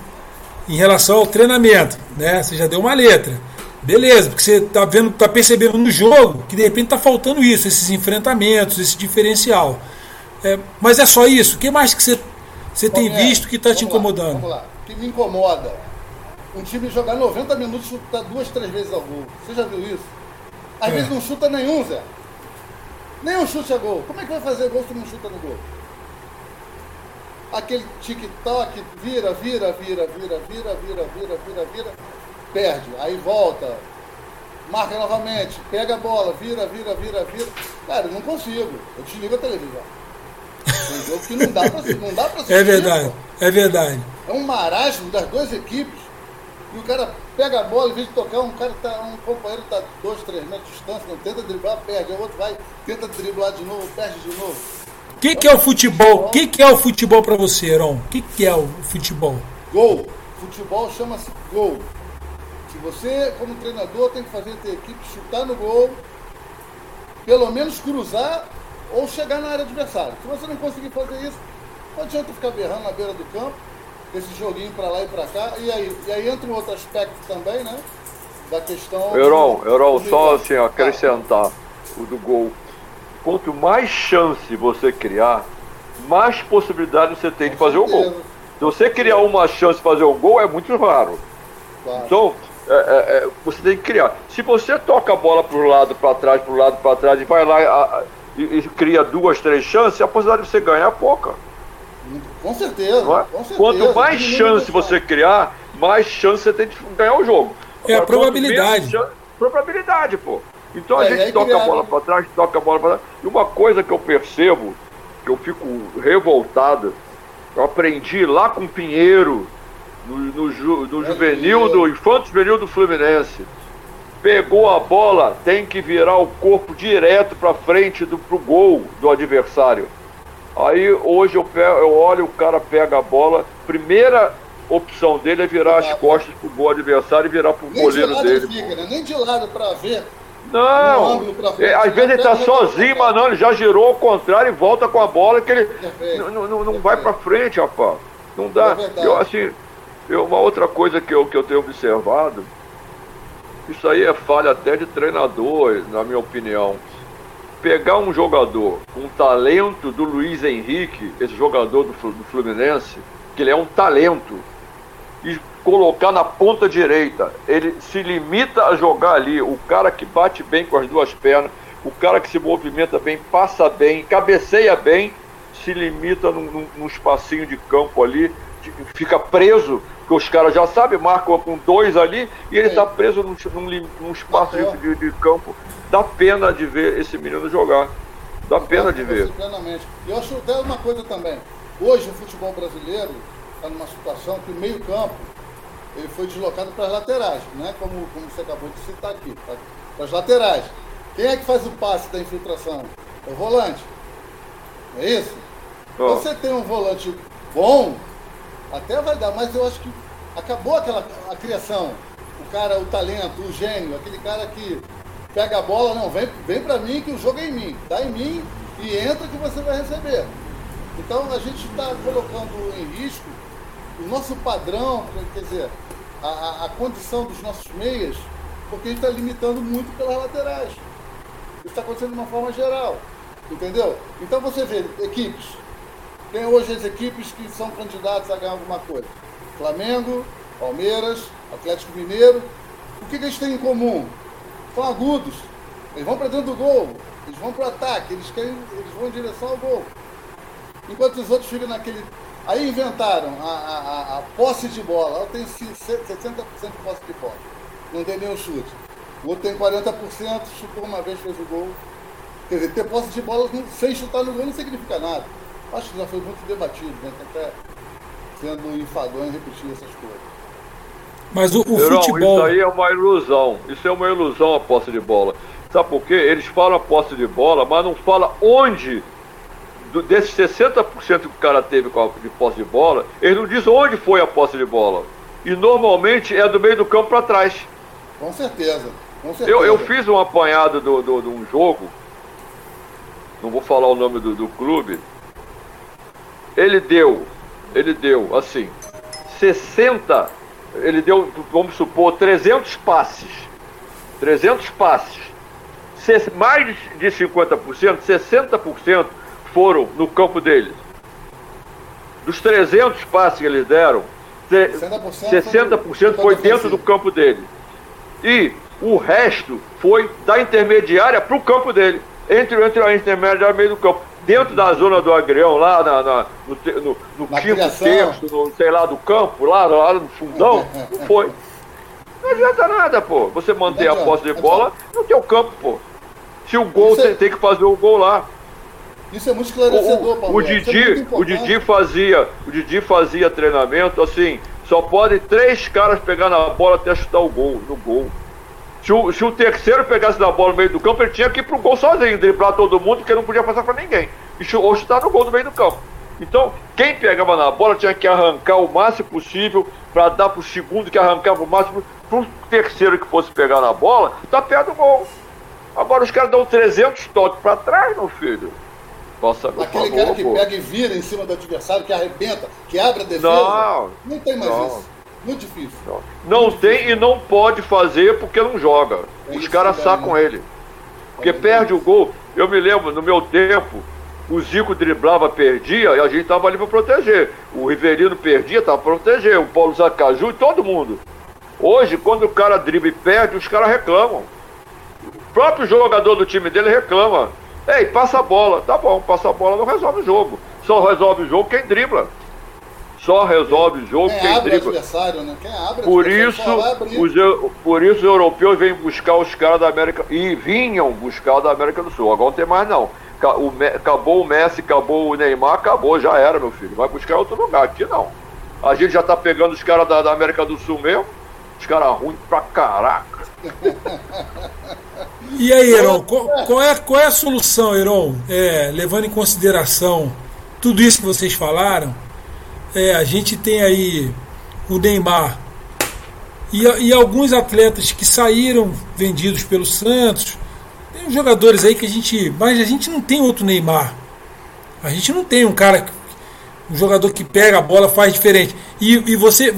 Em relação ao treinamento, né? Você já deu uma letra. Beleza, porque você tá vendo, tá percebendo no jogo que de repente tá faltando isso, esses enfrentamentos, esse diferencial. É, mas é só isso? O que mais que você, você tem visto que está te incomodando? Lá, vamos lá. O que me incomoda? Um time jogar 90 minutos e chutar duas, três vezes ao gol. Você já viu isso? Às é. vezes não chuta nenhum, Zé. Nenhum chute a gol. Como é que vai fazer gol se não chuta no gol? aquele tic-toc, vira, vira, vira, vira, vira, vira, vira, vira, vira, perde. Aí volta, marca novamente, pega a bola, vira, vira, vira, vira. Cara, eu não consigo. Eu desligo a televisão. Tem jogo que não dá pra, não dá pra assistir. É verdade, é verdade. É um marasmo das duas equipes. E o cara pega a bola, em vez de tocar, um cara tá, um companheiro está dois, três metros de distância, não tenta driblar, perde. O outro vai, tenta driblar de novo, perde de novo. O que, que é o futebol? O que, que é o futebol para você, Heron? O que, que é o futebol? Gol. Futebol chama-se gol. Você, como treinador, tem que fazer a tua equipe chutar no gol, pelo menos cruzar ou chegar na área adversária. Se você não conseguir fazer isso, não adianta ficar berrando na beira do campo, esse joguinho para lá e para cá. E aí, e aí entra um outro aspecto também, né? Da questão. Euron, Euron, só assim, acrescentar o do gol quanto mais chance você criar, mais possibilidade você tem de fazer o gol. Se você criar uma chance de fazer um gol, é muito raro. Claro. Então, é, é, é você tem que criar. Se você toca a bola para o lado, para trás, para o lado, para trás, e vai lá a, e, e, cria duas, três chances, a possibilidade de você ganhar é pouca. Com certeza, é? com certeza. Quanto mais chance você criar, mais chance você tem de ganhar o jogo. É Agora, a probabilidade. Chance, probabilidade, pô. Então a é, gente toca a bola para trás, toca a bola para trás. E uma coisa que eu percebo, que eu fico revoltado, eu aprendi lá com o Pinheiro, no, no, ju, no juvenil do infanto juvenil do Fluminense. Pegou a bola, tem que virar o corpo direto para frente do pro gol do adversário. Aí hoje eu, pego, eu olho, o cara pega a bola, primeira opção dele é virar as costas pro gol adversário e virar pro Nem goleiro dele. Fica, né? Nem de lado para ver Não, é, às vezes ele está sozinho, mas não, ele já girou ao contrário e volta com a bola que ele não, não, não vai para frente, rapaz. Não dá. É eu, assim, uma outra coisa que eu, que eu tenho observado, isso aí é falha até de treinador, na minha opinião. Pegar um jogador com talento do Luiz Henrique, esse jogador do, do Fluminense, que ele é um talento, e colocar na ponta direita. Ele se limita a jogar ali. O cara que bate bem com as duas pernas, o cara que se movimenta bem, passa bem, cabeceia bem, se limita num, num, num espacinho de campo ali, fica preso, porque os caras já sabem, marcam com dois ali, e ele está preso num, num, num espaço de, de, de, campo. Dá pena de ver esse menino jogar. Dá pena de ver. Plenamente. Eu acho até uma coisa também. Hoje o futebol brasileiro está numa situação que o meio-campo ele foi deslocado para as laterais, né? como, como você acabou de citar aqui, para as laterais. Quem é que faz o passe da infiltração? É o volante. É isso? Oh. Você tem um volante bom, até vai dar, mas eu acho que acabou aquela a criação. O cara, o talento, o gênio, aquele cara que pega a bola, não, vem, vem para mim que o jogo é em mim. Dá em mim e entra que você vai receber. Então a gente está colocando em risco o nosso padrão, quer dizer, a, a, condição dos nossos meias, porque a gente está limitando muito pelas laterais. Isso está acontecendo de uma forma geral. Entendeu? Então você vê equipes. Tem hoje as equipes que são candidatas a ganhar alguma coisa. Flamengo, Palmeiras, Atlético Mineiro. O que, que eles têm em comum? São agudos. Eles vão para dentro do gol. Eles vão para o ataque. Eles, querem, eles vão em direção ao gol. Enquanto os outros ficam naquele Aí inventaram a, a, a posse de bola. Ela tem 60% de posse de bola. Não tem nenhum chute. O outro tem 40%, chutou uma vez, fez o gol. Quer dizer, ter posse de bola sem chutar no gol não significa nada. Acho que já foi muito debatido, né? Até sendo enfadonho repetir essas coisas. Mas o, o futebol. Isso aí é uma ilusão. Isso é uma ilusão a posse de bola. Sabe por quê? Eles falam a posse de bola, mas não falam onde do, desses 60% que o cara teve com a, de posse de bola, ele não diz onde foi a posse de bola. E normalmente é do meio do campo para trás. Com certeza. Com certeza. Eu, eu fiz um apanhado de do, do, do, um jogo, não vou falar o nome do, do clube. Ele deu, ele deu assim, 60, ele deu, vamos supor, 300 passes. 300 passes. Mais de 50%, 60% foram no campo deles. Dos 300 passes que eles deram, 60%, foi dentro do campo dele. E o resto foi da intermediária para o campo dele. Entre, entre a intermediária e o meio do campo. Dentro da zona do agrião, lá na, na no, no, no na quinto texto, no, sei lá, do campo, lá, lá no fundão, não foi. Não adianta nada, pô. Você manter a posse de bola no teu campo, pô. Se o gol tem, tem que fazer o gol lá. Isso é muito esclarecedor, Paulo. O, Didi, é o Didi fazia, o Didi fazia treinamento assim, só podem três caras pegar na bola até chutar o gol, no gol. Se o, se o terceiro pegasse na bola no meio do campo, ele tinha que ir pro gol sozinho, driblar todo mundo, porque não podia passar para ninguém. E, ou chutar no gol no meio do campo. Então, quem pegava na bola tinha que arrancar o máximo possível para dar pro segundo que arrancava o máximo, pro terceiro que fosse pegar na bola, tá perto do gol. Agora os caras dão 300 toques para trás, meu filho. Nossa, Aquele favor, cara que pô. pega e vira em cima do adversário, que arrebenta, que abre a defesa. Não, não tem mais não. isso. Muito difícil. Não, não Muito tem difícil. e não pode fazer porque não joga. É Os caras sacam né? ele. Porque perde o gol. Eu me lembro, no meu tempo, o Zico driblava, perdia, e a gente tava ali para proteger. O Riverino perdia, tava para proteger. O Paulo Zacaju e todo mundo. Hoje, quando o cara dribla e perde, os caras reclamam. O próprio jogador do time dele reclama. Ei, passa a bola. Tá bom, passa a bola não resolve o jogo. Só resolve o jogo quem dribla. Só resolve o jogo quem, quem abre dribla. Adversário, né? Quem abre por isso, os, por isso os europeus vêm buscar os caras da América. E vinham buscar da América do Sul. Agora não tem mais não. O, acabou o Messi, acabou o Neymar, acabou, já era, meu filho. Vai buscar outro lugar. Aqui não. A gente já tá pegando os caras da, da América do Sul mesmo. Os caras ruins pra caraca. E aí, Heron, qual, qual, é, qual é a solução, Heron? É, levando em consideração tudo isso que vocês falaram, é, a gente tem aí o Neymar E, e alguns atletas que saíram vendidos pelo Santos. Tem jogadores aí que a gente. Mas a gente não tem outro Neymar. A gente não tem um cara. Um jogador que pega a bola faz diferente. E, e você,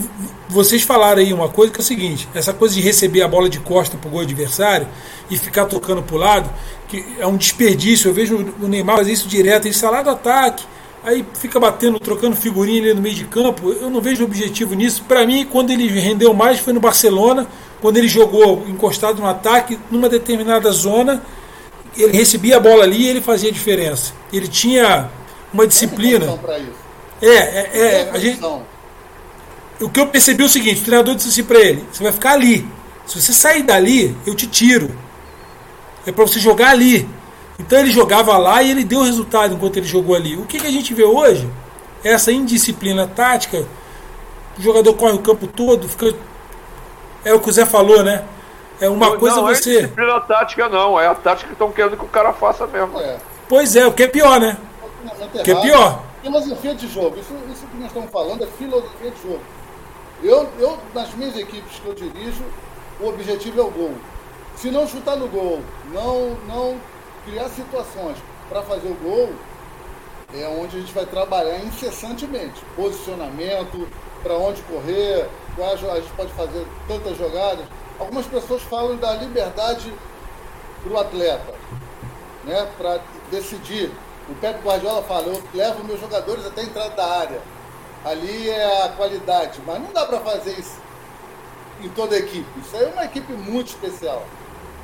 vocês falaram aí uma coisa que é o seguinte: essa coisa de receber a bola de costa para o gol adversário e ficar tocando para o lado, que é um desperdício. Eu vejo o Neymar fazer isso direto, ele está lá do ataque, aí fica batendo, trocando figurinha ali no meio de campo. Eu não vejo objetivo nisso. Para mim, quando ele rendeu mais foi no Barcelona, quando ele jogou encostado no ataque, numa determinada zona, ele recebia a bola ali e ele fazia diferença. Ele tinha uma disciplina. É, é, é, a gente, o que eu percebi é o seguinte: o treinador disse assim para ele: você vai ficar ali. Se você sair dali, eu te tiro. É para você jogar ali. Então ele jogava lá e ele deu resultado enquanto ele jogou ali. O que, que a gente vê hoje? Essa indisciplina tática. O jogador corre o campo todo, fica. É o que o Zé falou, né? É uma não, coisa não você. Não é disciplina tática, não. É a tática que estão querendo que o cara faça mesmo. É. Pois é, o que é pior, né? O que é pior. Filosofia de jogo. Isso, isso que nós estamos falando é filosofia de jogo. Eu, eu, nas minhas equipes que eu dirijo, o objetivo é o gol. Se não chutar no gol, não, não criar situações para fazer o gol, é onde a gente vai trabalhar incessantemente. Posicionamento, para onde correr, quais a gente pode fazer tantas jogadas. Algumas pessoas falam da liberdade para o atleta, né, para decidir. O Pepe Guardiola fala, eu levo meus jogadores até a entrada da área ali é a qualidade. Mas não dá para fazer isso em toda a equipe. Isso aí é uma equipe muito especial.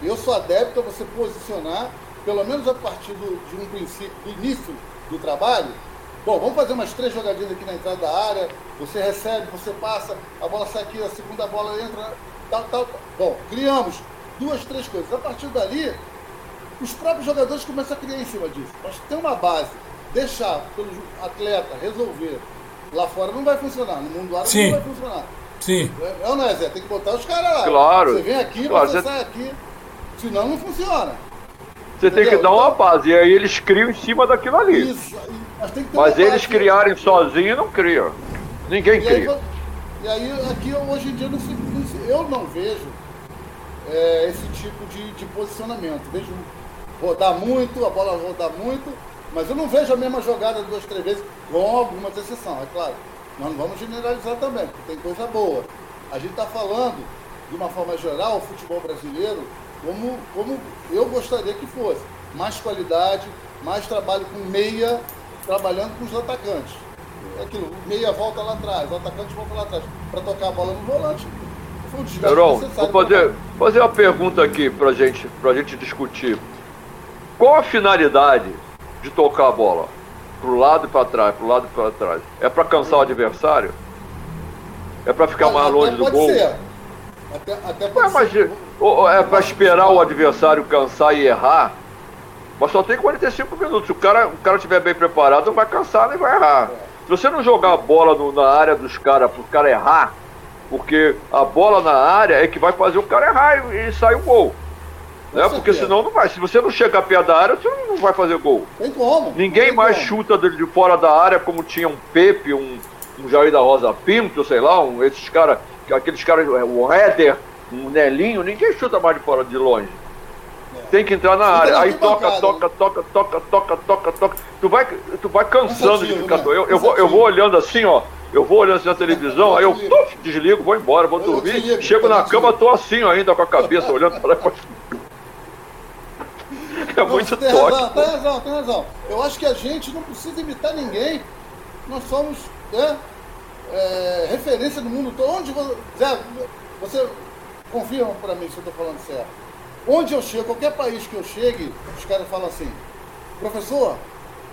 Eu sou adepto a você posicionar, pelo menos a partir do, de um princípio, do início do trabalho. Bom, vamos fazer umas três jogadinhas aqui na entrada da área. Você recebe, você passa, a bola sai aqui, a segunda bola entra, tal, tal. tal. Bom, criamos duas, três coisas. A partir dali, os próprios jogadores começam a criar em cima disso. Mas tem uma base. Deixar pelo atleta resolver Lá fora não vai funcionar, no mundo árabe Sim. não vai funcionar. Sim. É, não é, Zé? Tem que botar os caras lá. Claro. Você vem aqui, Claro, você você- sai aqui. Senão não funciona. Você tem que dar uma base. E aí eles criam em cima daquilo ali. Isso. Mas Mas eles base. criarem sozinhos não criam. Ninguém E aí, cria. e aí aqui hoje em dia não se, não se- eu não vejo é, esse tipo de, de posicionamento. Vejo rodar muito, a bola rodar muito, mas eu não vejo a mesma jogada duas, três vezes, com algumas exceções, é claro. Nós não vamos generalizar também, porque tem coisa boa. A gente está falando, de uma forma geral, o futebol brasileiro, como, como eu gostaria que fosse. Mais qualidade, mais trabalho com meia, trabalhando com os atacantes. É Aquilo, meia volta lá atrás, o atacante volta lá atrás, para tocar a bola no volante. Foi um desgaste Heron, vou necessário. fazer, fazer uma pergunta aqui pra gente, pra gente discutir. Qual a finalidade de tocar a bola? Pro lado e pra trás, pro lado e pra trás. É pra cansar o adversário? É pra ficar mais longe do pode gol? Ser. Até, até Ué, pode mas ser. Ou- é pra esperar o adversário cansar e errar? Mas só tem 45 minutos. Se o cara, o cara estiver bem preparado, não vai cansar nem vai errar. Se você não jogar a bola no- na área dos caras pro cara errar, porque a bola na área é que vai fazer o cara errar e, e sair o gol. Né? Porque senão não vai. Se você não chegar perto da área, você não vai fazer gol. Tem como. Ninguém tem mais como. chuta de, de fora da área como tinha um Pepe, um, um Jair da Rosa Pinto, sei lá, um, esses caras, aqueles caras, o Éder, um Nelinho, ninguém chuta mais de fora de longe. Tem que entrar na área. Aí nem toca, bancada, toca, toca, toca, toca, toca, toca. Tu vai, tu vai cansando de ficar. né? Eu, eu, vou, eu vou olhando assim, ó. Eu vou olhando assim na televisão, aí eu tuf, desligo, vou embora, vou dormir. Chego na cama, tô assim ainda com a cabeça olhando para É Não, muito tem razão, toque. tem razão, tem razão. Eu acho que a gente não precisa imitar ninguém. Nós somos né, é, referência no mundo todo. Onde você, Zé, você confirma para mim se eu estou falando certo. Onde eu chego, qualquer país que eu chegue, os caras falam assim, professor,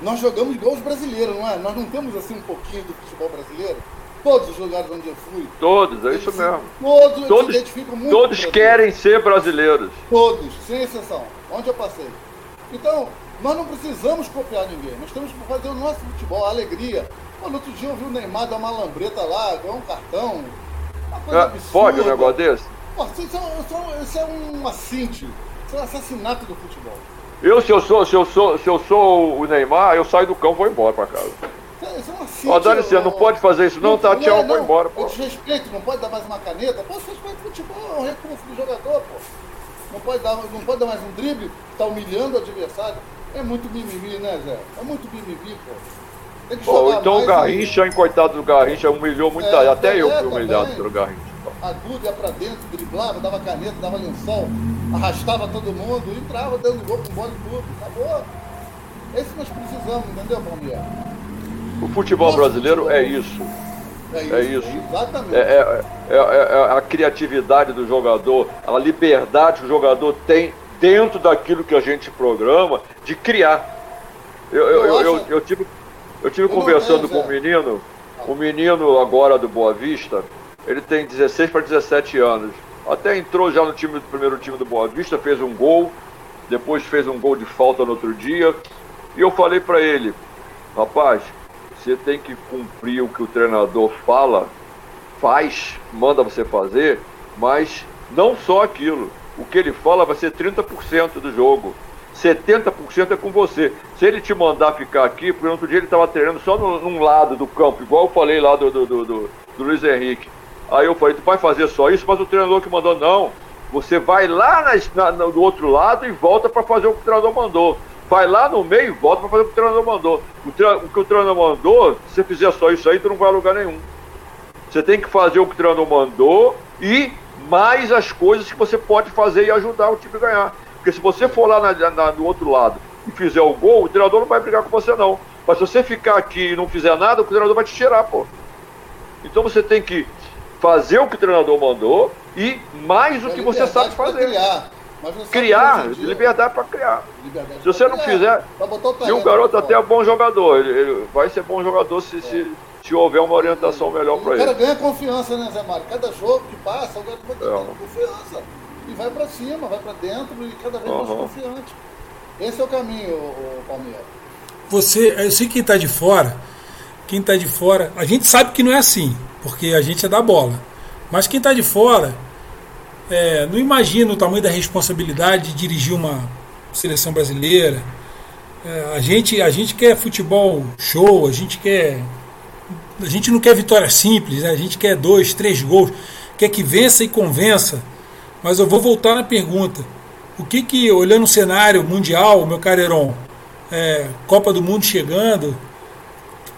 nós jogamos igual os brasileiros, não é? Nós não temos assim um pouquinho do futebol brasileiro? Todos os lugares onde eu fui. Todos, é isso mesmo. Todos, se Todos, identificam muito todos querem ser brasileiros. Todos, sem exceção, onde eu passei. Então, nós não precisamos copiar ninguém, nós temos que fazer o nosso futebol, a alegria. Pô, no outro dia eu vi o Neymar dar uma lambreta lá, ganhar um cartão. Uma coisa É, absurda. pode um negócio desse? Pô, isso, isso, isso é um assinte, isso é um assassinato do futebol. Eu, se eu sou, se eu sou, se eu sou o Neymar, eu saio do campo e vou embora pra casa. É, isso é uma Ó, dá licença, não pode fazer isso não, tá? Tchau, vou embora, pô. Eu desrespeito, não pode dar mais uma caneta. Pô, você respeita futebol, é um recurso do jogador, pô. Não pode dar, não pode dar mais um drible, tá humilhando o adversário. É muito mimimi, né, Zé? É muito mimimi, pô. Tem que Pô, então o mais Garrincha, hein, coitado do Garrincha, humilhou muita. É, até eu é, fui humilhado também. pelo Garrincha. A Duda ia pra dentro, driblava, dava caneta, dava lençol, arrastava todo mundo, entrava dando gol com bola e tudo. Acabou. Esse nós precisamos, entendeu, Palmeiras? O futebol Nosso brasileiro futebol. é isso. É É isso. isso. Exatamente. É, é- é- é- é a criatividade do jogador, a liberdade que o jogador tem dentro daquilo que a gente programa de criar. Eu, eu, Eu eu, eu, tive, eu tive Eu conversando tenho, com o Zé. menino, o menino agora do Boa Vista, ele tem 16 para 17 anos. Até entrou já no time do primeiro time do Boa Vista, fez um gol, depois fez um gol de falta no outro dia. E eu falei para ele, rapaz, você tem que cumprir o que o treinador fala, faz, manda você fazer, mas não só aquilo. O que ele fala vai ser 30% do jogo. 70% é com você. Se ele te mandar ficar aqui, porque outro dia ele estava treinando só no, num lado do campo, igual eu falei lá do, do, do, do- do Luiz Henrique. Aí eu falei, tu vai fazer só isso, mas o treinador que mandou, não. Você vai lá na- na- do outro lado e volta para fazer o que o treinador mandou. Vai lá no meio e volta para fazer o que o treinador mandou. O, tre- o que o treinador mandou, se você fizer só isso aí, tu não vai a lugar nenhum. Você tem que fazer o que o treinador mandou e mais as coisas que você pode fazer e ajudar o time a ganhar. Porque se você for lá na- na- do outro lado e fizer o gol, o treinador não vai brigar com você não. Mas se você ficar aqui e não fizer nada, o treinador vai te tirar, pô. Então você tem que fazer o que o treinador mandou e mais o É que você sabe fazer. Criar, Criar, liberdade para criar. liberdade Se você não criar, fizer- E o talento garoto até é bom jogador. Ele, ele vai ser bom jogador se, se, se houver uma orientação melhor para O cara ele. ganha confiança, né, Zé Mário? Cada jogo que passa, o garoto vai É. ganhando confiança. E vai pra cima, vai pra dentro e cada vez mais confiante. Esse é o caminho, o, o Palmeiras. Você, eu sei que quem está de fora, quem está de fora, a gente sabe que não é assim, porque a gente é da bola. Mas quem está de fora é, não imagina o tamanho da responsabilidade de dirigir uma seleção brasileira. É, a, gente, a gente quer futebol show, a gente quer. A gente não quer vitória simples, né? a gente quer dois, três gols, quer que vença e convença. Mas eu vou voltar na pergunta. O que que, olhando o cenário mundial, meu Heron, é, Copa do Mundo chegando,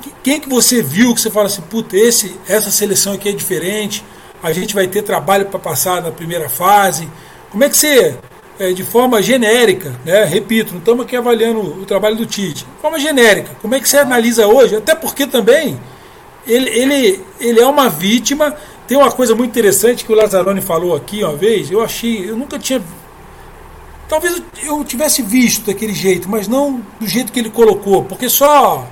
que- quem que você viu que você fala assim, puta, esse, essa seleção aqui é diferente, a gente vai ter trabalho para passar na primeira fase. Como é que você, é, de forma genérica, né, repito, não estamos aqui avaliando o trabalho do Tite, de forma genérica, como é que você analisa hoje? Até porque também ele, ele, ele é uma vítima. Tem uma coisa muito interessante que o Lazzaroni falou aqui uma vez, eu achei, eu nunca tinha Talvez eu tivesse visto daquele jeito, mas não do jeito que ele colocou, porque só.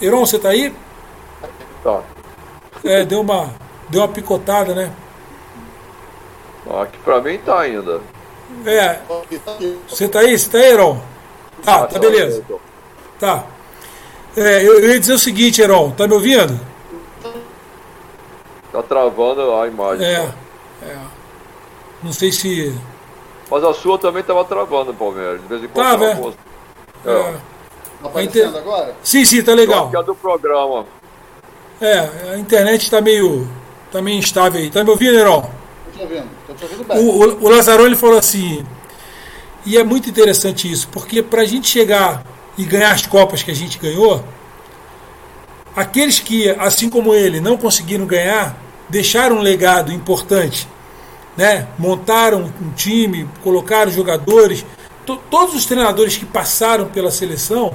Heron, você tá aí? Tá. É, deu uma, deu uma picotada, né? Aqui pra mim tá ainda. É, você tá aí? Você tá aí, Heron? Tá, tá beleza. Tá. É, eu, eu ia dizer o seguinte, Heron, tá me ouvindo? Tá travando a imagem. É, é. Não sei se. Mas a sua também tava travando, Palmeiras. De vez em quando. Tava, ela é. É. Tá aparecendo Inter- agora? Sim, sim, tá legal. que é do programa. É, a internet tá meio. tá meio instável aí. Tá me ouvindo, Heron? Tô te ouvindo, tô te ouvindo bem. O, o, o Lazzaroni falou assim, e é muito interessante isso, porque para a gente chegar e ganhar as Copas que a gente ganhou, aqueles que, assim como ele, não conseguiram ganhar, deixaram um legado importante. Né? Montaram um time, colocaram jogadores. To- todos os treinadores que passaram pela seleção,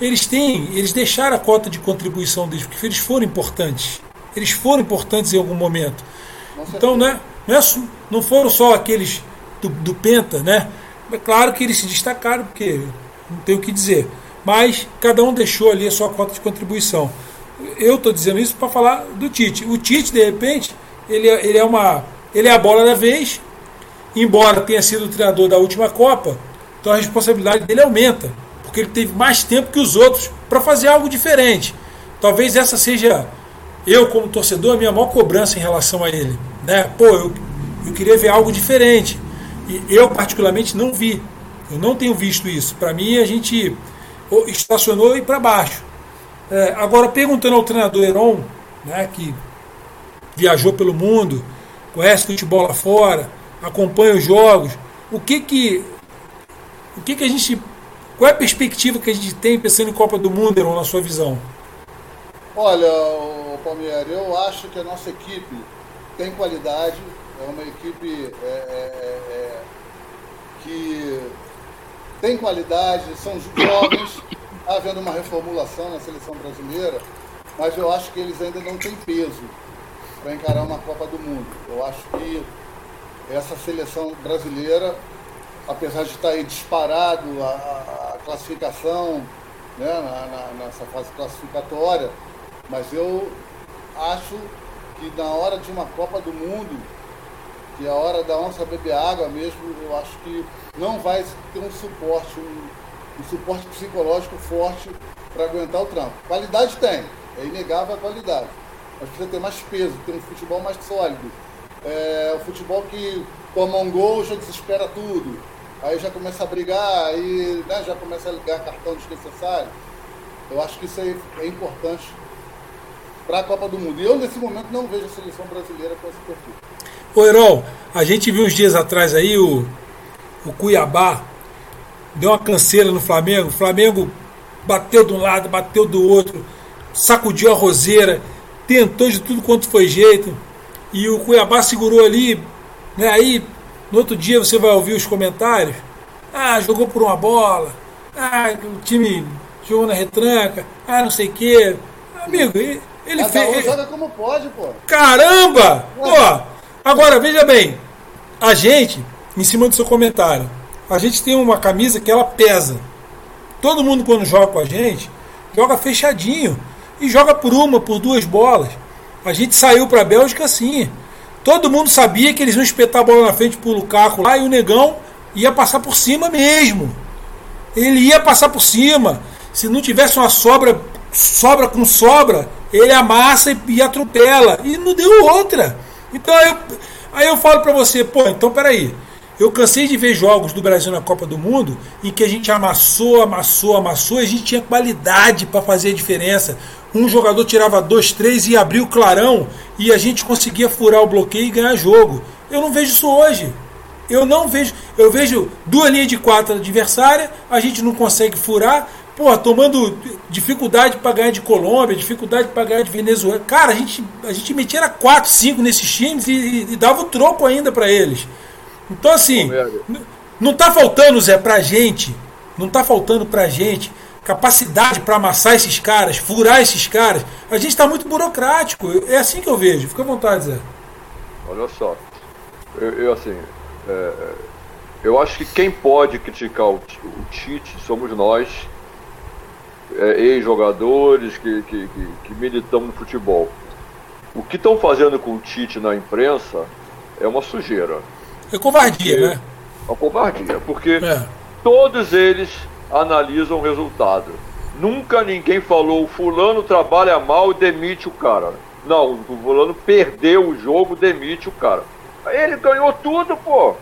eles têm, eles deixaram a cota de contribuição deles, porque eles foram importantes. Eles foram importantes em algum momento. Então, né, não, é não foram só aqueles do, do Penta, né? É claro que eles se destacaram, porque não tem o que dizer. Mas cada um deixou ali a sua cota de contribuição. Eu estou dizendo isso para falar do Tite. O Tite, de repente, ele, é- ele é uma. Ele é a bola da vez, embora tenha sido o treinador da última Copa, então a responsabilidade dele aumenta, porque ele teve mais tempo que os outros para fazer algo diferente. Talvez essa seja eu como torcedor a minha maior cobrança em relação a ele, né? Pô, eu, eu queria ver algo diferente e eu particularmente não vi. Eu não tenho visto isso. Para mim a gente ou estacionou e para baixo. É, agora, perguntando ao treinador Heron, né, que viajou pelo mundo, conhece futebol lá fora, acompanha os jogos, o que que, o que, que a gente. Qual é a perspectiva que a gente tem pensando em Copa do Mundo, Heron, na sua visão? Olha, Palmeiras, eu acho que a nossa equipe tem qualidade, é uma equipe é, é, é, é que tem qualidade, são jovens, está havendo uma reformulação na seleção brasileira, mas eu acho que eles ainda não têm peso para encarar uma Copa do Mundo. Eu acho que essa seleção brasileira, apesar de estar aí disparado a, a classificação né, na, na, nessa fase classificatória, mas eu acho que na hora de uma Copa do Mundo, que é a hora da onça beber água mesmo, eu acho que não vai ter um suporte, um, um suporte psicológico forte para aguentar o trampo. Qualidade tem, é inegável a qualidade, mas precisa ter mais peso, ter um futebol mais sólido. É, o futebol que toma um gol já desespera tudo, aí já começa a brigar, aí né, já começa a ligar cartão desnecessário. Eu acho que isso aí é importante para a Copa do Mundo. E eu, nesse momento, não vejo a seleção brasileira com esse perfil. Ô, Heron, a gente viu uns dias atrás aí o, o Cuiabá deu uma canseira no Flamengo. O Flamengo bateu de um lado, bateu do outro, sacudiu a roseira, tentou de tudo quanto foi jeito. E o Cuiabá segurou ali. Né, aí, no outro dia, você vai ouvir os comentários. Ah, jogou por uma bola. Ah, o time jogou na retranca. Ah, não sei o quê. Amigo, ele Cada fez. Um joga como pode, pô. Caramba! Pô, agora veja bem, a gente, em cima do seu comentário, a gente tem uma camisa que ela pesa. Todo mundo quando joga com a gente, joga fechadinho e joga por uma, por duas bolas. A gente saiu para a Bélgica assim. Todo mundo sabia que eles iam espetar a bola na frente pro Lukaku lá e o negão ia passar por cima mesmo. Ele ia passar por cima. Se não tivesse uma sobra, sobra com sobra, ele amassa e, e atropela. E não deu outra. Então eu, aí eu falo para você, pô, então peraí. Eu cansei de ver jogos do Brasil na Copa do Mundo em que a gente amassou, amassou, amassou e a gente tinha qualidade para fazer a diferença. Um jogador tirava dois, três e abria o clarão e a gente conseguia furar o bloqueio e ganhar jogo. Eu não vejo isso hoje. Eu não vejo. Eu vejo duas linhas de quatro adversária, a gente não consegue furar, pô, tomando dificuldade para ganhar de Colômbia, dificuldade para ganhar de Venezuela. Cara, a gente, a gente metia 4, 5 nesses times e, e, e dava o troco ainda para eles. Então, assim, não tá faltando, Zé, pra gente, não tá faltando pra gente capacidade para amassar esses caras, furar esses caras. A gente está muito burocrático. É assim que eu vejo. Fica à vontade, Zé. Olha só. Eu, eu assim, é, eu acho que quem pode criticar o, o Tite somos nós é, ex-jogadores que, que, que, que militamos no futebol. O que estão fazendo com o Tite na imprensa é uma sujeira. É covardia, porque, né? É uma covardia, porque é. todos eles analisam o resultado. Nunca ninguém falou, o fulano trabalha mal e demite o cara. Não, o fulano perdeu o jogo, demite o cara. Ele ganhou tudo, pô.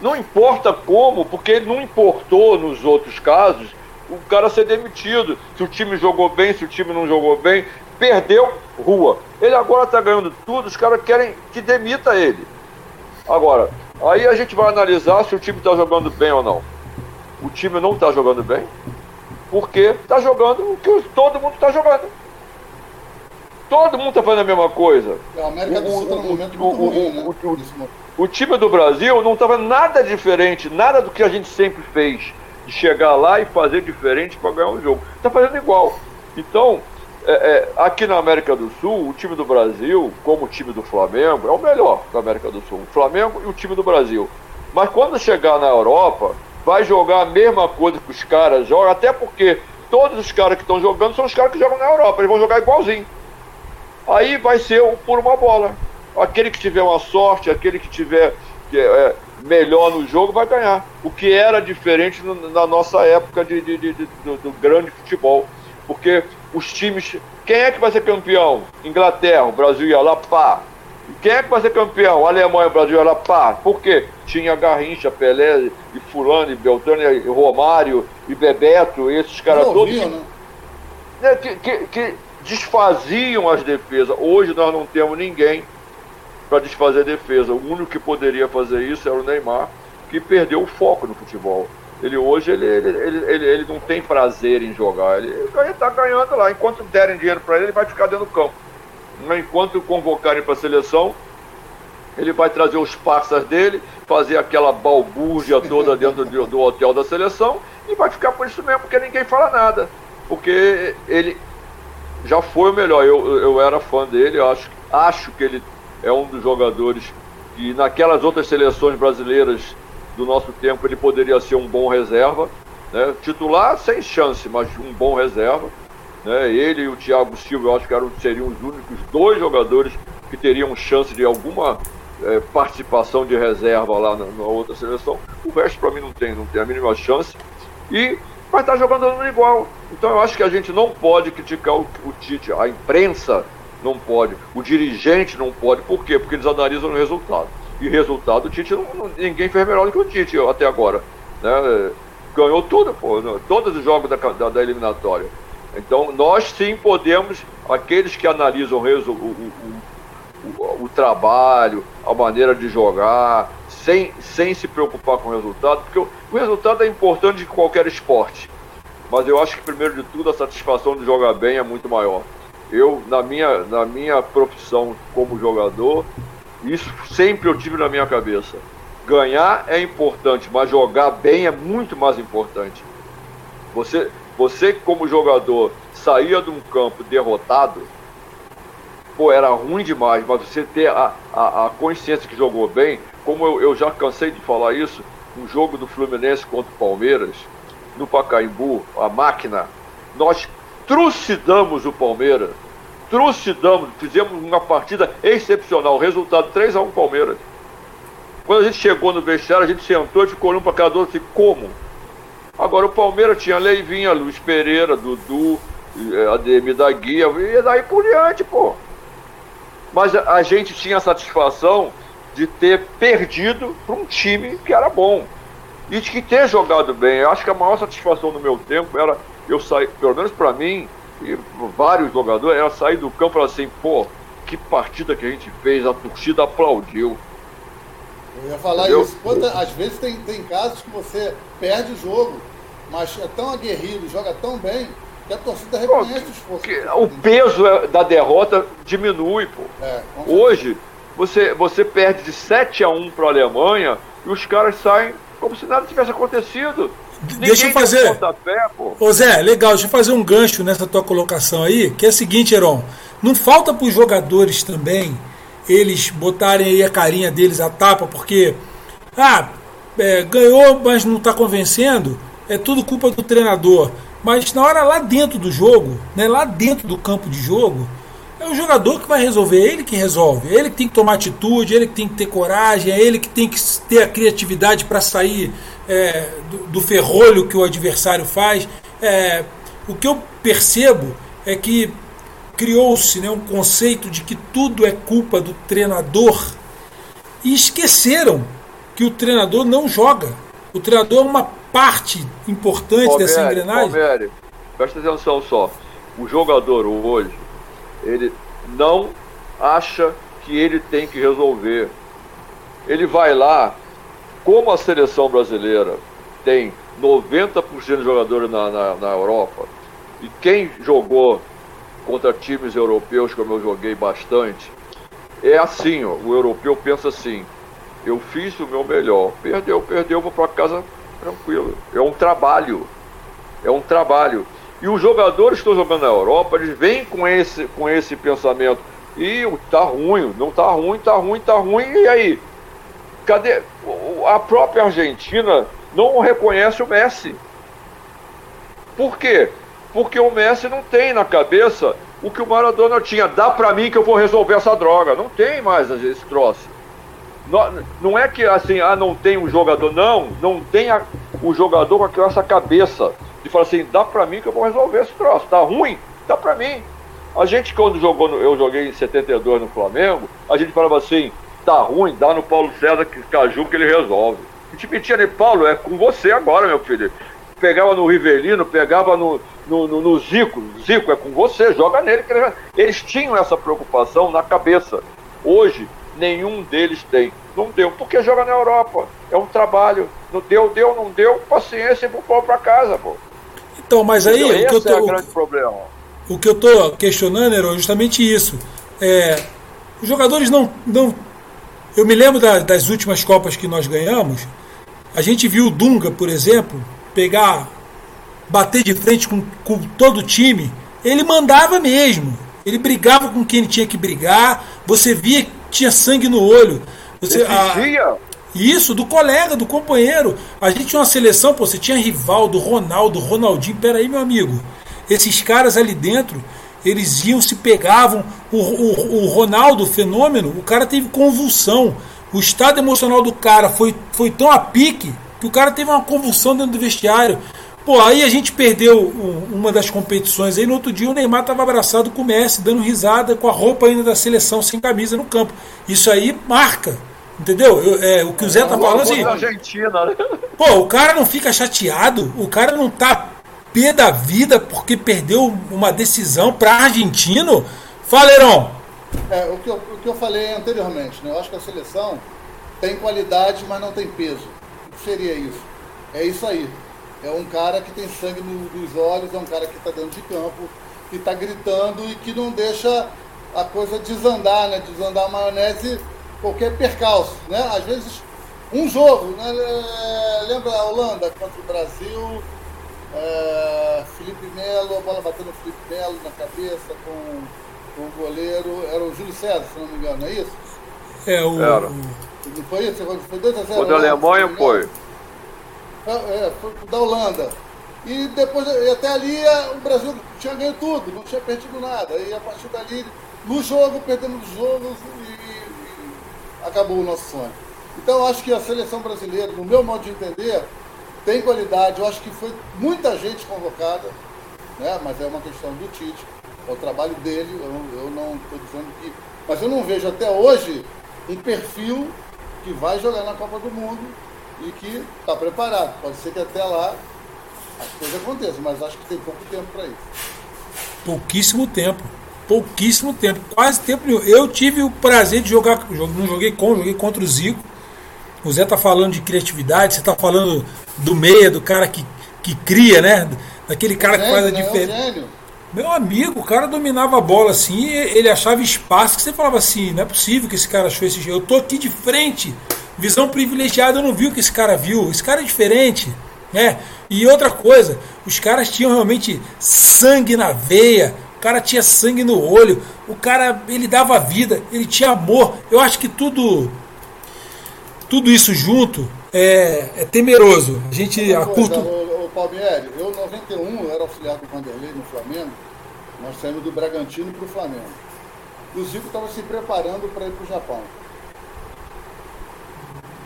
Não importa como, porque ele não importou nos outros casos o cara ser demitido. Se o time jogou bem, se o time não jogou bem, perdeu, rua. Ele agora está ganhando tudo, os caras querem que demita ele. Agora, aí a gente vai analisar se o time está jogando bem ou não. O time não está jogando bem, porque está jogando o que todo mundo está jogando. Todo mundo está fazendo a mesma coisa. A América do Sul está momento muito ruim, né? O, o time do Brasil não estava nada diferente, nada do que a gente sempre fez de chegar lá e fazer diferente para ganhar um jogo. Está fazendo igual. Então, é, é, aqui na América do Sul, o time do Brasil, como o time do Flamengo, é o melhor da América do Sul. O Flamengo e o time do Brasil. Mas quando chegar na Europa, vai jogar a mesma coisa que os caras jogam, até porque todos os caras que estão jogando são os caras que jogam na Europa, eles vão jogar igualzinho. Aí vai ser por uma bola. Aquele que tiver uma sorte, aquele que tiver é, melhor no jogo vai ganhar. O que era diferente na nossa época de, de, de, de do, do, grande futebol. Porque os times. Quem é que vai ser campeão? Inglaterra, o Brasil ia lá, pá. Quem é que vai ser campeão? Alemanha, Brasil lá, pá. Por quê? Tinha Garrincha, Pelé, e Fulano, e Beltrano, e Romário, e Bebeto, e esses caras todos. Né? né, que, que, que desfaziam as defesas. Hoje nós não temos ninguém para desfazer a defesa. O único que poderia fazer isso era o Neymar, que perdeu o foco no futebol. Ele hoje ele, ele, ele, ele, não tem prazer em jogar. Ele está ganhando lá. Enquanto derem dinheiro para ele, ele vai ficar dentro do campo. Enquanto convocarem para a seleção, ele vai trazer os passas dele, fazer aquela balbúrdia toda dentro do, do hotel da seleção e vai ficar por isso mesmo, porque ninguém fala nada. Porque ele já foi o melhor. Eu, eu era fã dele, acho, acho que ele é um dos jogadores que naquelas outras seleções brasileiras do nosso tempo ele poderia ser um bom reserva. Né? Titular sem chance, mas um bom reserva. Né? Ele e o Thiago Silva eu acho que eram, seriam os únicos dois jogadores que teriam chance de alguma é, participação de reserva lá na, na outra seleção. O resto para mim não tem, não tem a mínima chance. E vai estar tá jogando igual. Então eu acho que a gente não pode criticar o, o Tite. A imprensa não pode, o dirigente não pode. Por quê? Porque eles analisam o resultado. E resultado, o Tite, não, ninguém fez melhor do que o Tite até agora. Né? Ganhou tudo, pô, né? todos os jogos da, da, da, eliminatória. Então, nós sim podemos, aqueles que analisam o, o, o, o trabalho, a maneira de jogar, sem, sem se preocupar com o resultado, porque o, o resultado é importante de qualquer esporte. Mas eu acho que, primeiro de tudo, a satisfação de jogar bem é muito maior. Eu, na minha, na minha profissão como jogador, isso sempre eu tive na minha cabeça. Ganhar é importante, mas jogar bem é muito mais importante. Você, você como jogador, saía de um campo derrotado, pô, era ruim demais, mas você ter a, a, a consciência que jogou bem, como eu, eu já cansei de falar isso, no jogo do Fluminense contra o Palmeiras, no Pacaembu, a máquina, nós trucidamos o Palmeiras. Trucidamos, fizemos uma partida excepcional. Resultado 3x1 Palmeiras. Quando a gente chegou no vestiário, a gente sentou e ficou olhando para cada outro assim, como? Agora o Palmeiras tinha Leivinha, Luiz Pereira, Dudu, eh, Ademir da Guia, e daí por diante, pô. Mas a gente tinha a satisfação de ter perdido para um time que era bom. E de que ter jogado bem. Eu acho que a maior satisfação do meu tempo era eu sair, pelo menos para mim, e vários jogadores, era sair do campo e falar assim, pô, que partida que a gente fez, a torcida aplaudiu. Eu ia falar Entendeu? isso. Quando, às vezes tem, tem casos que você perde o jogo, mas é tão aguerrido, joga tão bem, que a torcida reconhece o esforço. Que, o peso é, da derrota diminui, pô. É, Hoje, você, você perde de 7 a 1 para a Alemanha e os caras saem como se nada tivesse acontecido. Deixa eu fazer. Ô Zé, legal, deixa eu fazer um gancho nessa tua colocação aí, que é o seguinte, Heron. Não falta para os jogadores também eles botarem aí a carinha deles a tapa, porque ah, é, ganhou, mas não está convencendo, é tudo culpa do treinador. Mas na hora lá dentro do jogo, né, lá dentro do campo de jogo, é o jogador que vai resolver, é ele que resolve, é ele que tem que tomar atitude, é ele que tem que ter coragem, é ele que tem que ter a criatividade para sair é, do, do, ferrolho que o adversário faz. É, o que eu percebo é que criou-se né, um conceito de que tudo é culpa do treinador e esqueceram que o treinador não joga. O treinador é uma parte importante Palmieri, dessa engrenagem. Palmieri, presta atenção só. O jogador hoje ele não acha que ele tem que resolver. Ele vai lá, como a seleção brasileira tem 90% de jogadores na, na, na Europa, e quem jogou contra times europeus, como eu joguei bastante, é assim, ó, o europeu pensa assim, eu fiz o meu melhor, perdeu, perdeu, vou para casa tranquilo. É um trabalho, é um trabalho. E os jogadores que estão jogando na Europa, eles vêm com esse, com esse pensamento. E tá ruim, não tá ruim, tá ruim, tá ruim, e aí? Cadê? A própria Argentina não reconhece o Messi. Por quê? Porque o Messi não tem na cabeça o que o Maradona tinha. Dá pra mim que eu vou resolver essa droga. Não tem mais esse troço. Não, não é que assim, ah, não tem um jogador. Não, não tem a, o jogador com essa cabeça de falar assim, dá pra mim que eu vou resolver esse troço. Tá ruim? Dá pra mim. A gente, quando jogou, no, eu joguei em 72 no Flamengo, a gente falava assim, tá ruim, dá no Paulo César que Caju que ele resolve. A gente metia nele, Paulo, é com você agora, meu filho. Pegava no Rivelino, pegava no, no, no, no Zico. Zico é com você, joga nele. Eles tinham essa preocupação na cabeça. Hoje, nenhum deles tem. Não deu, porque joga na Europa. É um trabalho. Não deu, deu, não deu, paciência e pro pau pra casa, pô. Então, mas aí. Esse o que eu tô, é o grande problema. O que eu tô questionando era justamente isso. É, os jogadores não, não. Eu me lembro da, das últimas Copas que nós ganhamos. A gente viu o Dunga, por exemplo, pegar, bater de frente com, com todo o time. Ele mandava mesmo. Ele brigava com quem ele tinha que brigar. Você via que tinha sangue no olho. Você, a, isso, do colega, do companheiro. A gente tinha uma seleção, pô, você tinha Rivaldo, Ronaldo, Ronaldinho. Peraí, meu amigo. Esses caras ali dentro, eles iam, se pegavam. O, o, o Ronaldo, o fenômeno, o cara teve convulsão. O estado emocional do cara foi, foi tão a pique que o cara teve uma convulsão dentro do vestiário. Pô, aí a gente perdeu uma das competições aí. No outro dia o Neymar estava abraçado com o Messi, dando risada com a roupa ainda da seleção sem camisa no campo. Isso aí marca. Entendeu? Eu, é, o que o Zé tá falando assim. Argentina? Pô, o cara não fica chateado, o cara não tá pé da vida porque perdeu uma decisão para argentino. Fala, Heron. É, o que, eu, o que eu falei anteriormente, né? Eu acho que a seleção tem qualidade, mas não tem peso. O que seria isso? É isso aí. É um cara que tem sangue nos olhos, é um cara que está dentro de campo, que está gritando e que não deixa a coisa desandar, né? Desandar a maionese qualquer percalço, né? Às vezes, um jogo, né? Lembra a Holanda contra o Brasil, é, Felipe Melo, a bola batendo no Felipe Melo na cabeça com, com o goleiro, era o Júlio César, se não me engano, não é isso? É, o... Era. Não foi isso? Foi 2x0. O da né? Alemanha foi. É, é, da Holanda. E depois, e até ali, é, o Brasil tinha ganho tudo, não tinha perdido nada. E a partir dali, no jogo, perdemos os jogos e acabou o nosso sonho. Então acho que a seleção brasileira, no meu modo de entender, tem qualidade. Eu acho que foi muita gente convocada, né? mas é uma questão do Tite, é o trabalho dele. Eu, eu não estou dizendo que. Mas eu não vejo até hoje um perfil que vai jogar na Copa do Mundo e que está preparado. Pode ser que até lá as coisas aconteçam, mas acho que tem pouco tempo para isso. Pouquíssimo tempo pouquíssimo tempo, quase tempo nenhum. Eu tive o prazer de jogar, não joguei com, joguei contra o Zico. O Zé tá falando de criatividade, você tá falando do meia, do cara que, que cria, né? Daquele cara que faz a né? diferença. Meu amigo, o cara dominava a bola assim, ele achava espaço que você falava assim, não é possível que esse cara achou esse jeito. Eu tô aqui de frente, visão privilegiada, eu não vi o que esse cara viu. Esse cara é diferente, né? E outra coisa, os caras tinham realmente sangue na veia, o cara tinha sangue no olho, o cara ele dava vida, ele tinha amor. Eu acho que tudo tudo isso junto é, é temeroso. A gente a curto. O, o Palmieri, eu em 91 eu era auxiliar do Vanderlei no Flamengo. Nós saímos do Bragantino para o Flamengo. E o Zico estava se preparando para ir para o Japão.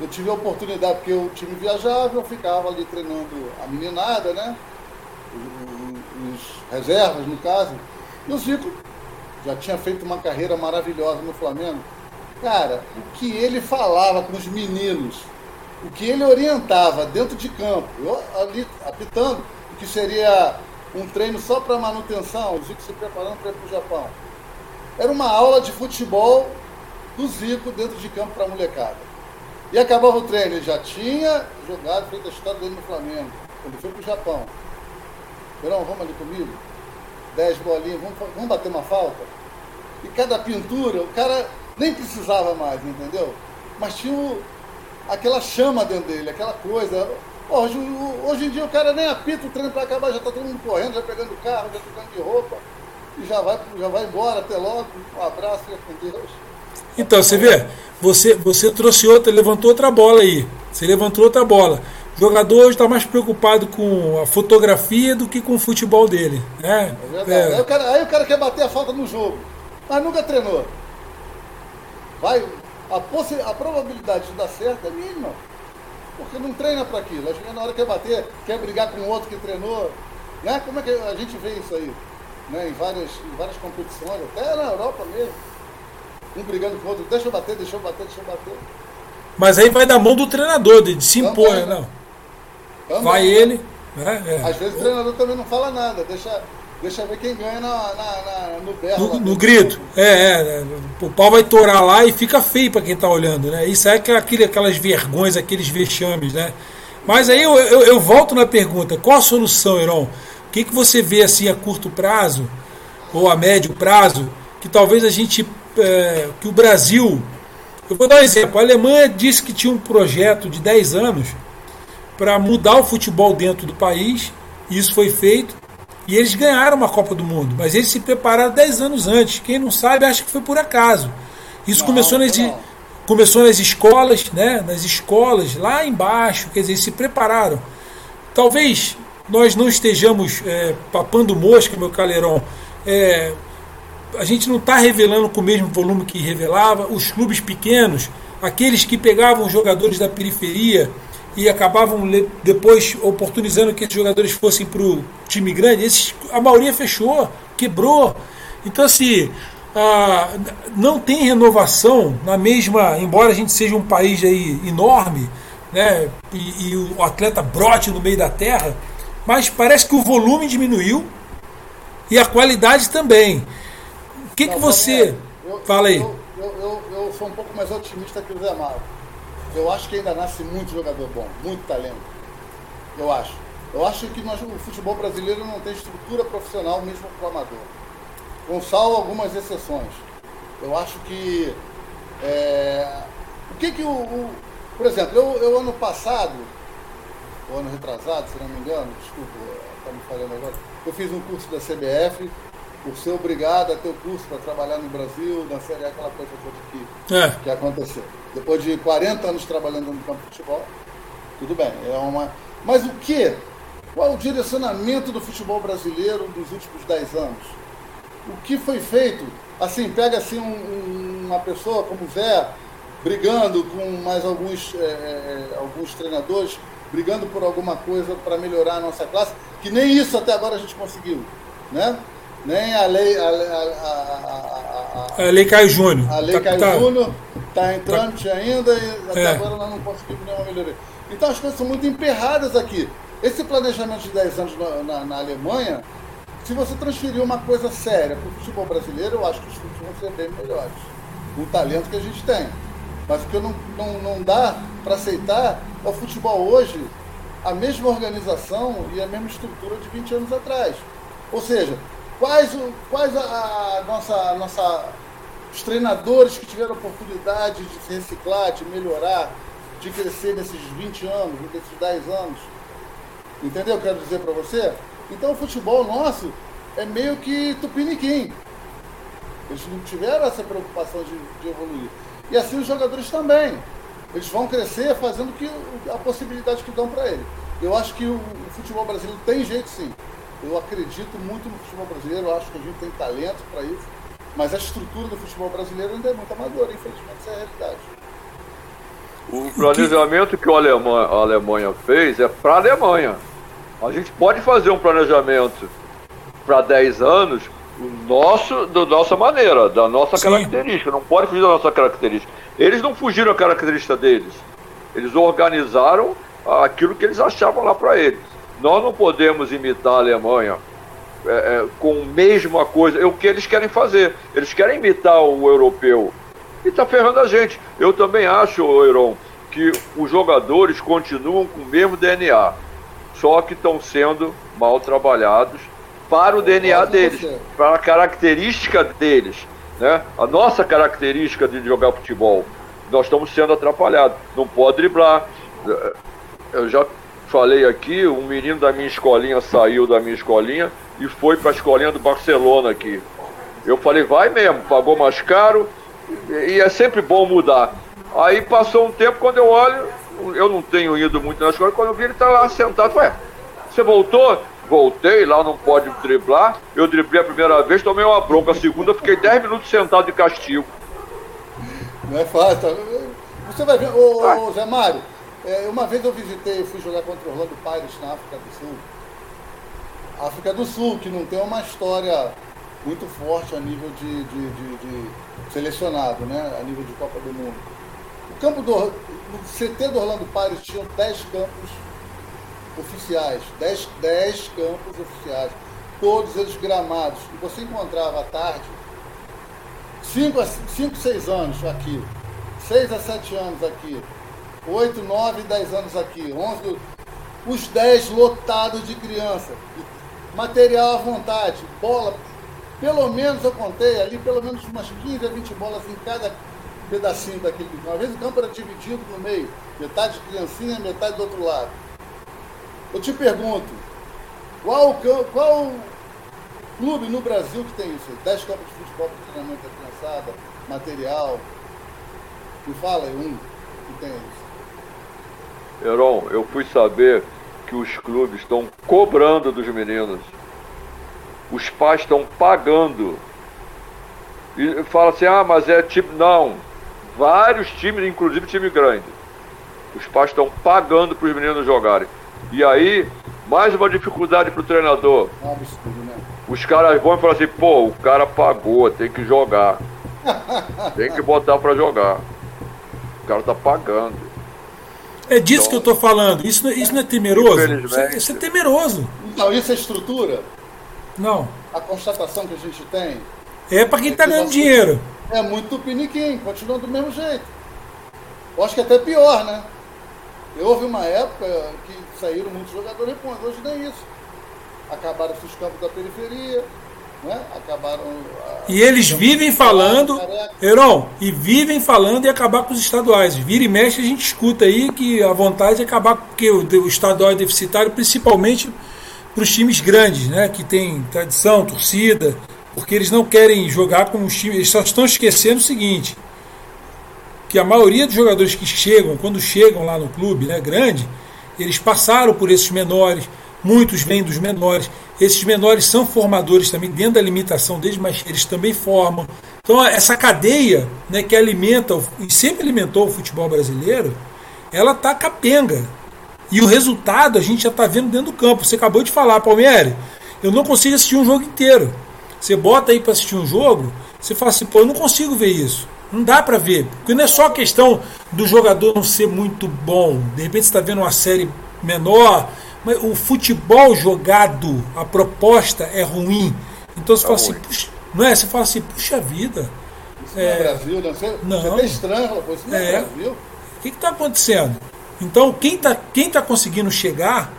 Eu tive a oportunidade, porque o time viajava, eu ficava ali treinando a meninada, né? Os, reservas, no caso. E o Zico já tinha feito uma carreira maravilhosa no Flamengo. Cara, o que ele falava com os meninos, o que ele orientava dentro de campo, eu ali apitando, o que seria um treino só para manutenção, o Zico se preparando para ir para o Japão. Era uma aula de futebol do Zico dentro de campo para a molecada. E acabava o treino, ele já tinha jogado, feito a história dele no Flamengo, quando foi para o Japão. Verão, vamos ali comigo? 10 bolinhas, vamos, vamos bater uma falta? E cada pintura, o cara nem precisava mais, entendeu? Mas tinha o, aquela chama dentro dele, aquela coisa. Hoje, hoje em dia o cara nem apita o treino para acabar, já está todo mundo correndo, já pegando carro, já trocando de roupa, e já vai, já vai embora, até logo, um abraço, fica com Deus. Então, você vê, você, você trouxe outra, levantou outra bola aí. Você levantou outra bola. O jogador hoje está mais preocupado com a fotografia do que com o futebol dele. Né? É é. Aí, o cara, aí o cara quer bater a falta no jogo, mas nunca treinou. Vai, a, possi a probabilidade de dar certo é mínima. Porque não treina para aquilo. Aí chega na hora que quer bater, quer brigar com o outro que treinou. Né? Como é que a gente vê isso aí? Né? Em, várias, em várias competições, até na Europa mesmo. Um brigando com o outro, deixa eu bater, deixa eu bater, deixa eu bater. Mas aí vai da mão do treinador, de se impor, né? Não. Também. Vai ele, Né? É. Às vezes o treinador também não fala nada, deixa, deixa ver quem ganha na, na, na no berro. No, no grito. É, é, é, o pau vai torar lá e fica feio para quem está olhando, né? Isso é aquele, aquelas vergonhas, aqueles vexames, né? Mas aí eu, eu, eu volto na pergunta, qual a solução, Heron? O que, que você vê assim a curto prazo ou a médio prazo que talvez a gente, é, que o Brasil, eu vou dar um exemplo, a Alemanha disse que tinha um projeto de 10 anos para mudar o futebol dentro do país, e isso foi feito, e eles ganharam uma Copa do Mundo, mas eles se prepararam 10 anos antes. Quem não sabe acha que foi por acaso. Isso não, começou, nas, começou nas escolas, né? nas escolas, lá embaixo, quer dizer, eles se prepararam. Talvez nós não estejamos é, papando mosca, meu calheirão. É, a gente não está revelando com o mesmo volume que revelava. Os clubes pequenos, aqueles que pegavam jogadores da periferia e acabavam depois oportunizando que esses jogadores fossem para o time grande, esses, a maioria fechou, quebrou. Então, assim, não tem renovação na mesma, embora a gente seja um país aí enorme, né, e, e o atleta brote no meio da terra, mas parece que o volume diminuiu e a qualidade também. O que, que você. Eu, Fala aí. Eu, eu, eu, sou um pouco mais otimista que o Zé Mauro. Eu acho que ainda nasce muito jogador bom, muito talento. Eu acho. Eu acho que nós, o futebol brasileiro não tem estrutura profissional mesmo para o amador. Com salvo algumas exceções. Eu acho que. É, o que que o. o por exemplo, eu, eu, ano passado, o ano retrasado, se não me engano, desculpa, está me falando agora, eu fiz um curso da CBF por ser obrigado a ter o curso para trabalhar no Brasil, na Série A, aquela coisa toda que, é. que aconteceu. Depois de 40 anos trabalhando no campo de futebol, tudo bem. É uma... Mas o que? Qual é o direcionamento do futebol brasileiro nos últimos 10 anos? O que foi feito? Assim, pega assim um, uma pessoa como o Zé, brigando com mais alguns, é, é, alguns treinadores, brigando por alguma coisa para melhorar a nossa classe, que nem isso até agora a gente conseguiu. Né? Nem a lei. A, a, a, a lei Caio Júnior. A lei tá, Caio tá, Júnior está em trâmite tá. ainda e até é. agora nós não conseguimos nenhuma melhoria. Então as coisas são muito emperradas aqui. Esse planejamento de 10 anos na, na, na Alemanha, se você transferir uma coisa séria para o futebol brasileiro, eu acho que os futebols vão ser bem melhores. O talento que a gente tem. Mas o que não, não, não dá para aceitar é o futebol hoje, a mesma organização e a mesma estrutura de 20 anos atrás. Ou seja, Quais, quais a, a nossa, a nossa, os treinadores que tiveram oportunidade de se reciclar, de melhorar, de crescer nesses 20 anos, nesses 10 anos? Entendeu o que eu quero dizer para você? Então o futebol nosso é meio que tupiniquim. Eles não tiveram essa preocupação de, de evoluir. E assim os jogadores também. Eles vão crescer fazendo que, a possibilidade que dão para ele. Eu acho que o, o futebol brasileiro tem jeito sim. Eu acredito muito no futebol brasileiro, eu acho que a gente tem talento para isso, mas a estrutura do futebol brasileiro ainda é muito amadora, infelizmente, essa é a realidade. O planejamento que a Alemanha, a Alemanha fez é para a Alemanha. A gente pode fazer um planejamento para 10 anos nosso, da nossa maneira, da nossa Sim. característica. Não pode fugir da nossa característica. Eles não fugiram da característica deles. Eles organizaram aquilo que eles achavam lá para eles. Nós não podemos imitar a Alemanha é, é, com a mesma coisa. É o que eles querem fazer. Eles querem imitar o europeu. E está ferrando a gente. Eu também acho, Euron, que os jogadores continuam com o mesmo DNA. Só que estão sendo mal trabalhados para o DNA deles, você. para a característica deles. Né? A nossa característica de jogar futebol. Nós estamos sendo atrapalhados. Não pode driblar. Eu já falei aqui, um menino da minha escolinha saiu da minha escolinha e foi para a escolinha do Barcelona aqui. Eu falei, vai mesmo, pagou mais caro e é sempre bom mudar. Aí passou um tempo, quando eu olho, eu não tenho ido muito na escola, quando eu vi ele tá lá sentado, ué, você voltou? Voltei, lá não pode driblar. Eu driblei a primeira vez, tomei uma bronca. A segunda, fiquei 10 minutos sentado de castigo. Não é fácil. Tá? Você vai ver, ô, ô Zé Mário, é, uma vez eu visitei, fui jogar contra o Orlando Pirates na África do Sul. África do Sul, que não tem uma história muito forte a nível de, de, de, de selecionado, né? A nível de Copa do Mundo. O campo do o CT do Orlando Pirates tinha 10 campos oficiais, 10, 10 campos oficiais, todos eles gramados. E você encontrava à tarde 5 a 5, 6 anos aqui, 6 a 7 anos aqui, 8, 9, 10 anos aqui, 11, os 10 lotados de criança. Material à vontade, bola, pelo menos eu contei ali, pelo menos umas 15 a 20 bolas em cada pedacinho daquele. Uma vez o campo era dividido no meio, metade criancinha, metade do outro lado. Eu te pergunto, qual, qual clube no Brasil que tem isso? 10 campos de futebol para treinamento da criançada, material. Me fala aí um que tem isso. Heron, eu fui saber que os clubes estão cobrando dos meninos. Os pais estão pagando. E fala assim, ah, mas é tipo. Não. Vários times, inclusive time grande. Os pais estão pagando para os meninos jogarem. E aí, mais uma dificuldade para o treinador. É um absurdo, né? Os caras vão e falam assim, pô, o cara pagou, tem que jogar. tem que botar para jogar. O cara tá pagando. É disso então, que eu tô falando. Isso, isso não é temeroso? Isso, é, isso é temeroso. Então, isso é estrutura? Não. A constatação que a gente tem. É para quem está ganhando dinheiro. É muito piniquim, continua do mesmo jeito. Eu acho que até pior, né? Houve uma época que saíram muitos jogadores bons, hoje nem isso. Acabaram os campos da periferia, né? Acabaram. A... E eles vivem falando, Heron, e vivem falando em acabar com os estaduais. Vira e mexe, a gente escuta aí que a vontade é acabar, porque o, o estadual é deficitário, principalmente para os times grandes, né? Que tem tradição, torcida, porque eles não querem jogar com os times. Eles só estão esquecendo o seguinte: que a maioria dos jogadores que chegam, quando chegam lá no clube né, grande, eles passaram por esses menores, muitos vêm dos menores. Esses menores são formadores também dentro da limitação deles, mas eles também formam. Então, essa cadeia né, que alimenta e sempre alimentou o futebol brasileiro, ela está capenga. E o resultado a gente já está vendo dentro do campo. Você acabou de falar, Palmeiras, eu não consigo assistir um jogo inteiro. Você bota aí para assistir um jogo, você fala assim, pô, eu não consigo ver isso. Não dá para ver. Porque não é só questão do jogador não ser muito bom. De repente você está vendo uma série menor, mas o futebol jogado, a proposta é ruim. Então você tá fala assim, puxa, não é? Você fala assim, puxa vida. Isso é, não é Brasil, não. Você, não. você é estranho, isso não é, é Brasil. O que está acontecendo? Então quem está quem tá conseguindo chegar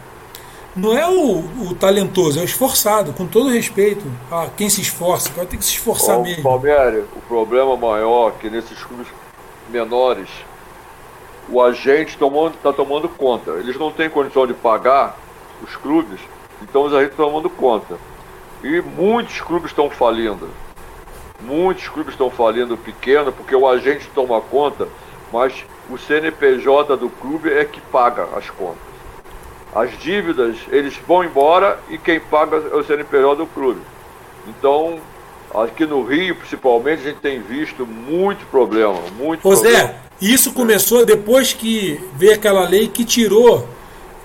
não é o, o, talentoso, é o esforçado, com todo respeito a quem se esforça, vai ter que se esforçar Bom, mesmo. Palmeiras, o problema maior é que nesses clubes menores, o agente está tomando, conta. Eles não têm condição de pagar os clubes, então os agentes estão tomando conta. E muitos clubes estão falindo. Muitos clubes estão falindo pequeno porque o agente toma conta, mas o CNPJ do clube é que paga as contas. As dívidas, eles vão embora e quem paga é o CNPJ do clube. Então, aqui no Rio, principalmente, a gente tem visto muito problema, muito Ô problema. Isso começou depois que veio aquela lei que tirou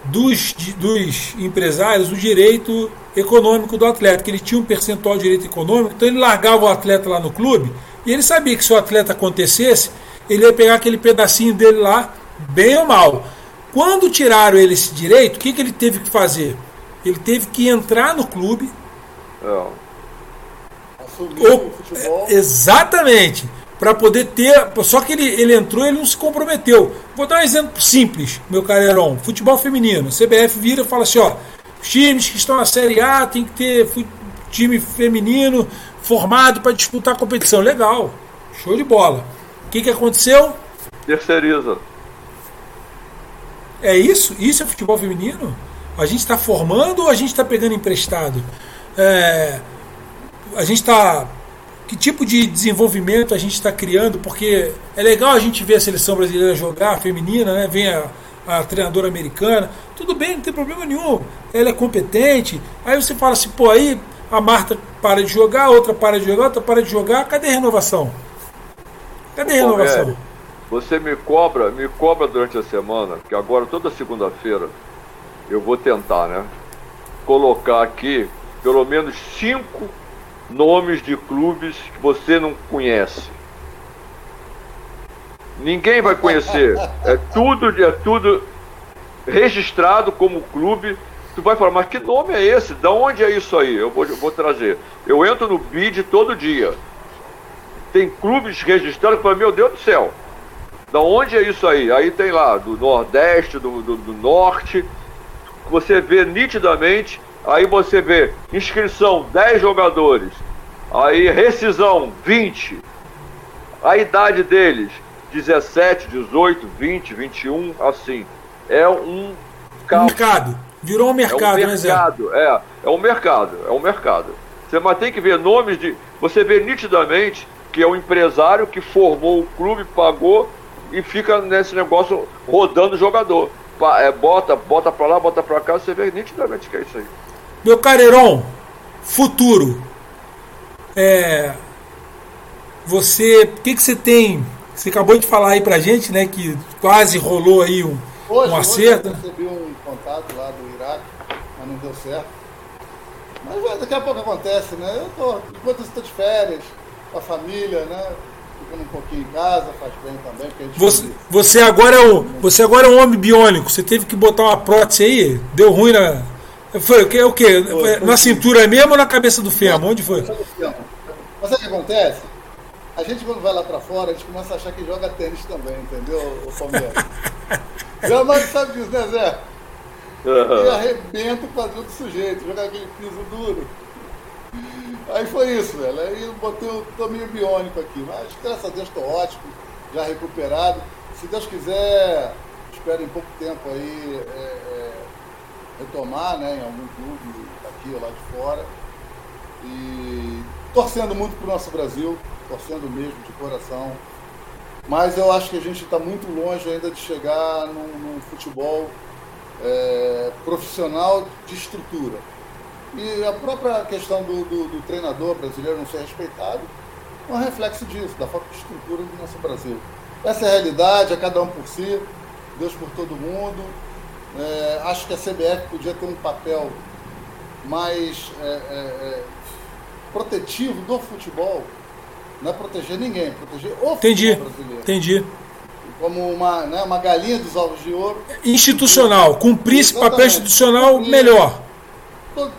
dos, dos empresários o direito econômico do atleta, que ele tinha um percentual de direito econômico, então ele largava o atleta lá no clube e ele sabia que se o atleta acontecesse, ele ia pegar aquele pedacinho dele lá, bem ou mal. Quando tiraram ele esse direito, o que, que ele teve que fazer? Ele teve que entrar no clube. É. Ou, exatamente. Para poder ter. Só que ele, ele entrou ele não se comprometeu. Vou dar um exemplo simples, meu caro Heron. Futebol feminino. A CBF vira e fala assim: ó, os times que estão na Série A tem que ter time feminino formado para disputar a competição. Legal. Show de bola. O que, que aconteceu? Terceiriza. É isso? Isso é futebol feminino? A gente está formando ou a gente está pegando emprestado? É, a gente está. Que tipo de desenvolvimento a gente está criando? Porque é legal a gente ver a seleção brasileira jogar, feminina, né? Vem a, a treinadora americana. Tudo bem, não tem problema nenhum. Ela é competente. Aí você fala assim, pô, aí a Marta para de jogar, outra para de jogar, outra para de jogar. Cadê a renovação? Cadê a renovação? Você me cobra, me cobra durante a semana, que agora toda segunda-feira eu vou tentar, né? Colocar aqui pelo menos cinco nomes de clubes que você não conhece. Ninguém vai conhecer. É tudo, é tudo. registrado como clube. Tu vai falar, mas que nome é esse? Da onde é isso aí? Eu vou, eu vou trazer. Eu entro no BID todo dia. Tem clubes registrados que falam, meu Deus do céu, da onde é isso aí? Aí tem lá, do Nordeste, do, do, do Norte. Você vê nitidamente, aí você vê inscrição 10 jogadores, aí rescisão 20, a idade deles 17, 18, 20, 21, assim. É um mercado. Virou um mercado, é um mercado, né, É, é um mercado, é um mercado. Você mas tem que ver nomes de. Você vê nitidamente que é um empresário que formou o clube, pagou e fica nesse negócio rodando o jogador. É, bota, bota pra lá, bota pra cá, você vê nitidamente que é isso aí. Meu Careiron, futuro. É, você, o que, que você tem? Você acabou de falar aí pra gente, né, que quase rolou aí um, hoje, um acerto. Hoje eu recebi um contato lá do Iraque, mas não deu certo. Mas daqui a pouco acontece, né? Eu tô, enquanto estou de férias, com a família, né? Ficando um pouquinho em casa, faz bem também. Você, você, agora é um, você agora é um homem biônico, você teve que botar uma prótese aí? Deu ruim na. Foi o quê? O quê? Foi, na cintura mesmo ou na cabeça do fêmur? Onde foi? Mas sabe o que acontece? A gente quando vai lá pra fora, a gente começa a achar que joga tênis também, entendeu, o Palmeiras? Zé Mário sabe disso, né, Zé? Uhum. E arrebenta o quadril do sujeito, joga aquele piso duro. Aí foi isso, velho. Aí eu botei o meio biônico aqui. Mas graças a Deus estou ótimo, já recuperado. Se Deus quiser, espero em pouco tempo aí é, é, retomar né, em algum clube aqui ou lá de fora. E torcendo muito pro nosso Brasil, torcendo mesmo de coração. Mas eu acho que a gente está muito longe ainda de chegar num, num futebol é, profissional de estrutura. E a própria questão do, do, do, treinador brasileiro não ser respeitado é um reflexo disso, da falta de estrutura do nosso Brasil. Essa é a realidade, é cada um por si, Deus por todo mundo. É, acho que a CBF podia ter um papel mais é, é, é, protetivo do futebol. Não é proteger ninguém, é proteger o entendi, futebol brasileiro. Entendi. Como uma, né, uma galinha dos ovos de ouro. Institucional, cumprir esse papel institucional melhor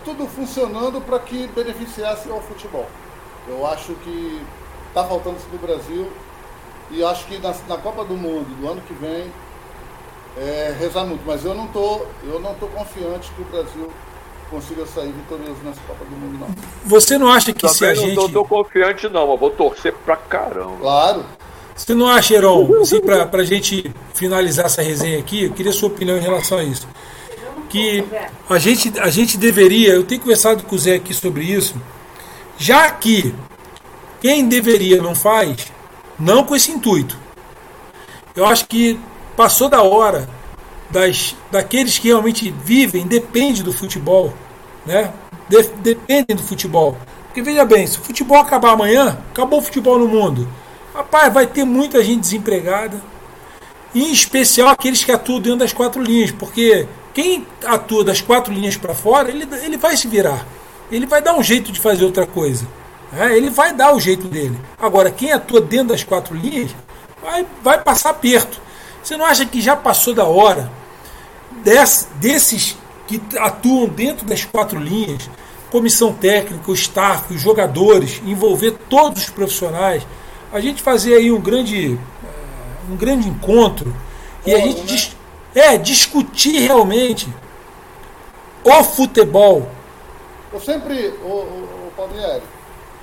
tudo funcionando para que beneficiasse ao futebol. Eu acho que está faltando isso no Brasil e acho que na, na, Copa do Mundo do ano que vem é, rezar muito, mas eu não tô, eu não tô confiante que o Brasil consiga sair vitorioso nessa Copa do Mundo não. Você não acha que Também se a gente não tô, tô confiante não, mas vou torcer pra caramba. Claro. Você não acha, Heron, assim, para a gente finalizar essa resenha aqui, eu queria sua opinião em relação a isso que a gente, a gente deveria, eu tenho conversado com o Zé aqui sobre isso, já que quem deveria não faz, não com esse intuito. Eu acho que passou da hora das, daqueles que realmente vivem, depende do futebol, né? De, dependem do futebol. Porque veja bem, se o futebol acabar amanhã, acabou o futebol no mundo. Rapaz, vai ter muita gente desempregada. Em especial aqueles que atuam dentro das quatro linhas, porque quem atua das quatro linhas para fora, ele, ele vai se virar. Ele vai dar um jeito de fazer outra coisa. É, ele vai dar o jeito dele. Agora, quem atua dentro das quatro linhas, vai, vai passar perto. Você não acha que já passou da hora desse, desses que atuam dentro das quatro linhas, comissão técnica, o staff, os jogadores, envolver todos os profissionais, a gente fazer aí um grande, eh, um grande encontro e a gente né? É, discutir realmente o futebol. Eu sempre, o, o, o Palmieri,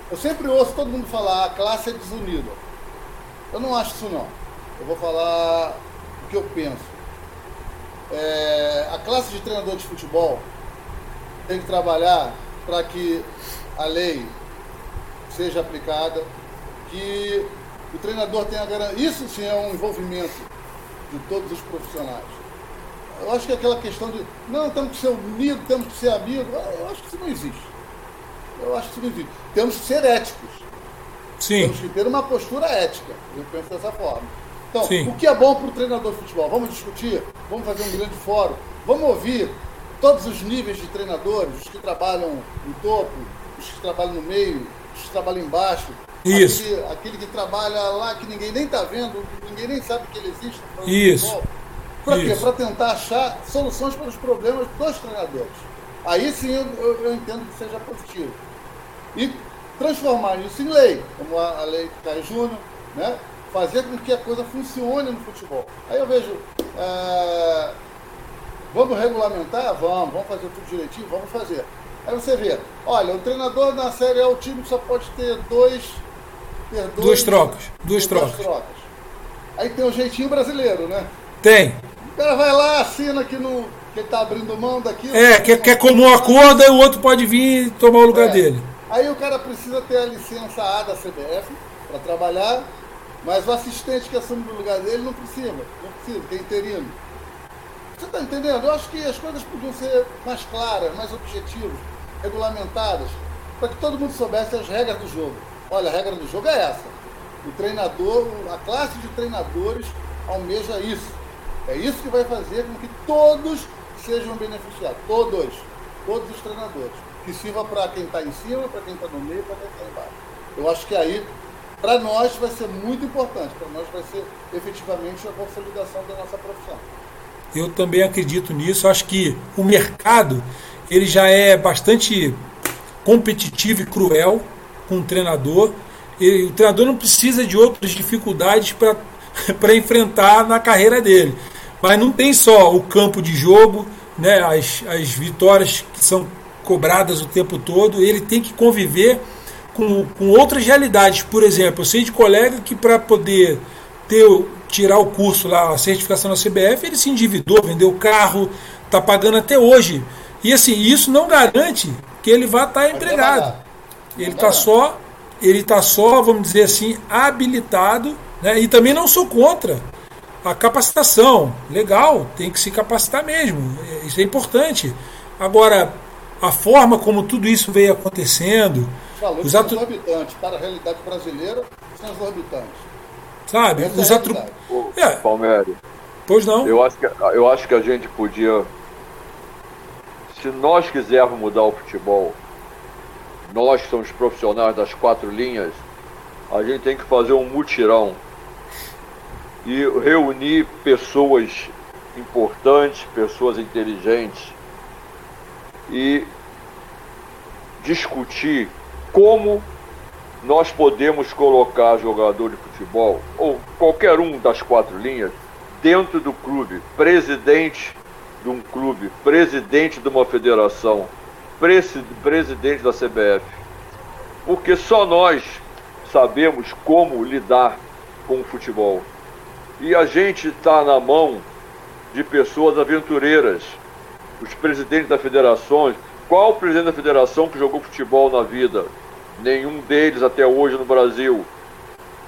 eu sempre ouço todo mundo falar a classe é desunida. Eu não acho isso não. Eu vou falar que eu penso. É, a classe de treinador de futebol tem que trabalhar para que a lei seja aplicada, que o treinador tenha garantia. Isso sim é um envolvimento de todos os profissionais. Eu acho que aquela questão de, não, temos que ser unidos, temos que ser amigos, eu acho que isso não existe. Eu acho que isso não existe. Temos que ser éticos. Sim. Temos que ter uma postura ética. Eu penso dessa forma. Então, Sim. o que é bom para o treinador de futebol? Vamos discutir, vamos fazer um grande fórum, vamos ouvir todos os níveis de treinadores, os que trabalham no topo, os que trabalham no meio, os que trabalham embaixo. Isso. Aquele, aquele que trabalha lá que ninguém nem está vendo, ninguém nem sabe que ele existe. Isso. Para quê? Para tentar achar soluções para os problemas dos treinadores. Aí sim eu, eu, eu, entendo que seja positivo. E transformar isso em lei, como a, a lei Caio Júnior, né? Fazer com que a coisa funcione no futebol. Aí eu vejo, é, vamos regulamentar? Vamos, vamos fazer tudo direitinho? Vamos fazer. Aí você vê, olha, o treinador na série é o time que só pode ter dois. Ter dois duas trocas. Duas trocas. trocas. Aí tem o jeitinho brasileiro, né? Tem. O cara vai lá, assina que, no, que ele tá abrindo mão daquilo. É, que, que é como um acordo, e o outro pode vir tomar o lugar é. dele. Aí o cara precisa ter a licença A da CBF para trabalhar, mas o assistente que assume no lugar dele não precisa, não precisa, tem interino. Você está entendendo? Eu acho que as coisas podiam ser mais claras, mais objetivas, regulamentadas, para que todo mundo soubesse as regras do jogo. Olha, a regra do jogo é essa. O treinador, a classe de treinadores almeja isso. É isso que vai fazer com que todos sejam beneficiados. Todos. Todos os treinadores. Que sirva para quem está em cima, para quem está no meio, para quem está embaixo. Eu acho que aí, para nós, vai ser muito importante. Para nós vai ser efetivamente a consolidação da nossa profissão. Eu também acredito nisso. Acho que o mercado ele já é bastante competitivo e cruel com o treinador. E o treinador não precisa de outras dificuldades para enfrentar na carreira dele. Mas não tem só o campo de jogo, né, as, as vitórias que são cobradas o tempo todo, ele tem que conviver com, com outras realidades. Por exemplo, eu sei de colega que para poder ter tirar o curso lá, a certificação da CBF, ele se endividou, vendeu o carro, está pagando até hoje. E assim, isso não garante que ele vá estar tá empregado. Ele está só, ele tá só, vamos dizer assim, habilitado, né? E também não sou contra a capacitação. Legal, tem que se capacitar mesmo. É, isso é importante. Agora, a forma como tudo isso veio acontecendo. Os atu... exorbitantes. Para a realidade brasileira, são exorbitantes. Sabe? Essa os é atru... é. Palmeiras. Pois não. Eu acho, que, eu acho que a gente podia. Se nós quisermos mudar o futebol, nós que somos profissionais das quatro linhas, a gente tem que fazer um mutirão e reunir pessoas importantes, pessoas inteligentes e discutir como nós podemos colocar jogador de futebol, ou qualquer um das quatro linhas, dentro do clube, presidente de um clube, presidente de uma federação, presidente da CBF. Porque só nós sabemos como lidar com o futebol. E a gente está na mão de pessoas aventureiras, os presidentes das federações. Qual presidente da federação que jogou futebol na vida? nenhum deles até hoje no Brasil.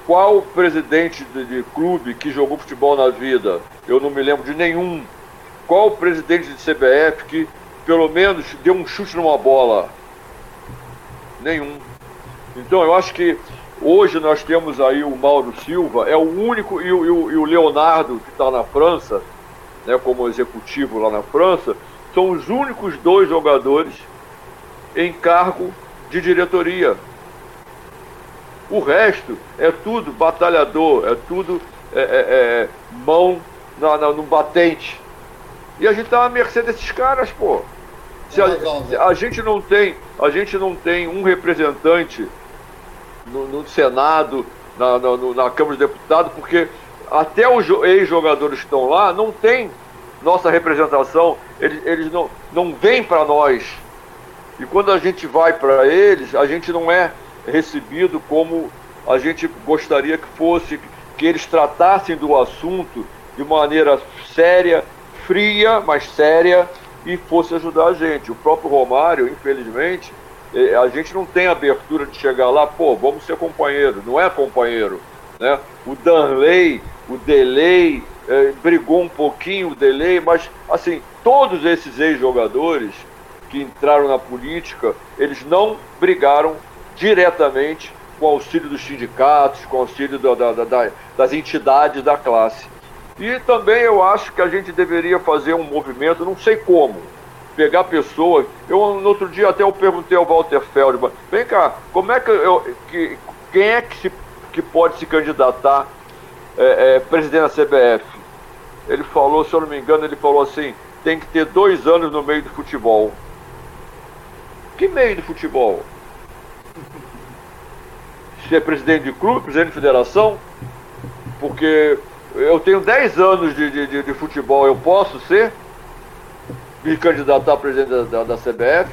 Qual presidente de, de, clube que jogou futebol na vida? Eu não me lembro de nenhum. Qual presidente de CBF que pelo menos deu um chute numa bola? Nenhum. Então eu acho que hoje nós temos aí o Mauro Silva, é o único, o, e o, e o Leonardo, que está na França, né, como executivo lá na França, são os únicos dois jogadores em cargo de diretoria. O resto é tudo batalhador, é tudo é, é, é, mão na, na, no batente. E a gente tá à mercê desses caras, pô. Se a, se a, gente não tem, a gente não tem um representante no, no Senado, na, na, na, Câmara de Deputados, porque até os ex-jogadores que estão lá não tem nossa representação, eles, eles não, não vêm para nós e quando a gente vai para eles, a gente não é recebido como a gente gostaria que fosse, que eles tratassem do assunto de maneira séria, fria, mas séria, e fosse ajudar a gente. O próprio Romário, infelizmente, eh, a gente não tem abertura de chegar lá, pô, vamos ser companheiro, não é companheiro. Né? O Danley, o Delay, eh, brigou um pouquinho o Delay, mas assim, todos esses ex-jogadores que entraram na política, eles não brigaram diretamente com auxílio dos sindicatos, com auxílio da, da, da, das entidades da classe. E também eu acho que a gente deveria fazer um movimento, não sei como, pegar pessoas. Eu no outro dia até eu perguntei ao Walter Feldman, vem cá, como é que eu. Que, quem é que, se, que pode se candidatar é, é, presidente da CBF? Ele falou, se eu não me engano, ele falou assim, tem que ter dois anos no meio do futebol. Que meio do futebol? Ser presidente de clube, presidente de federação? Porque eu tenho 10 anos de, de, de, futebol, eu posso ser? Me candidatar a presidente da, da, da, CBF?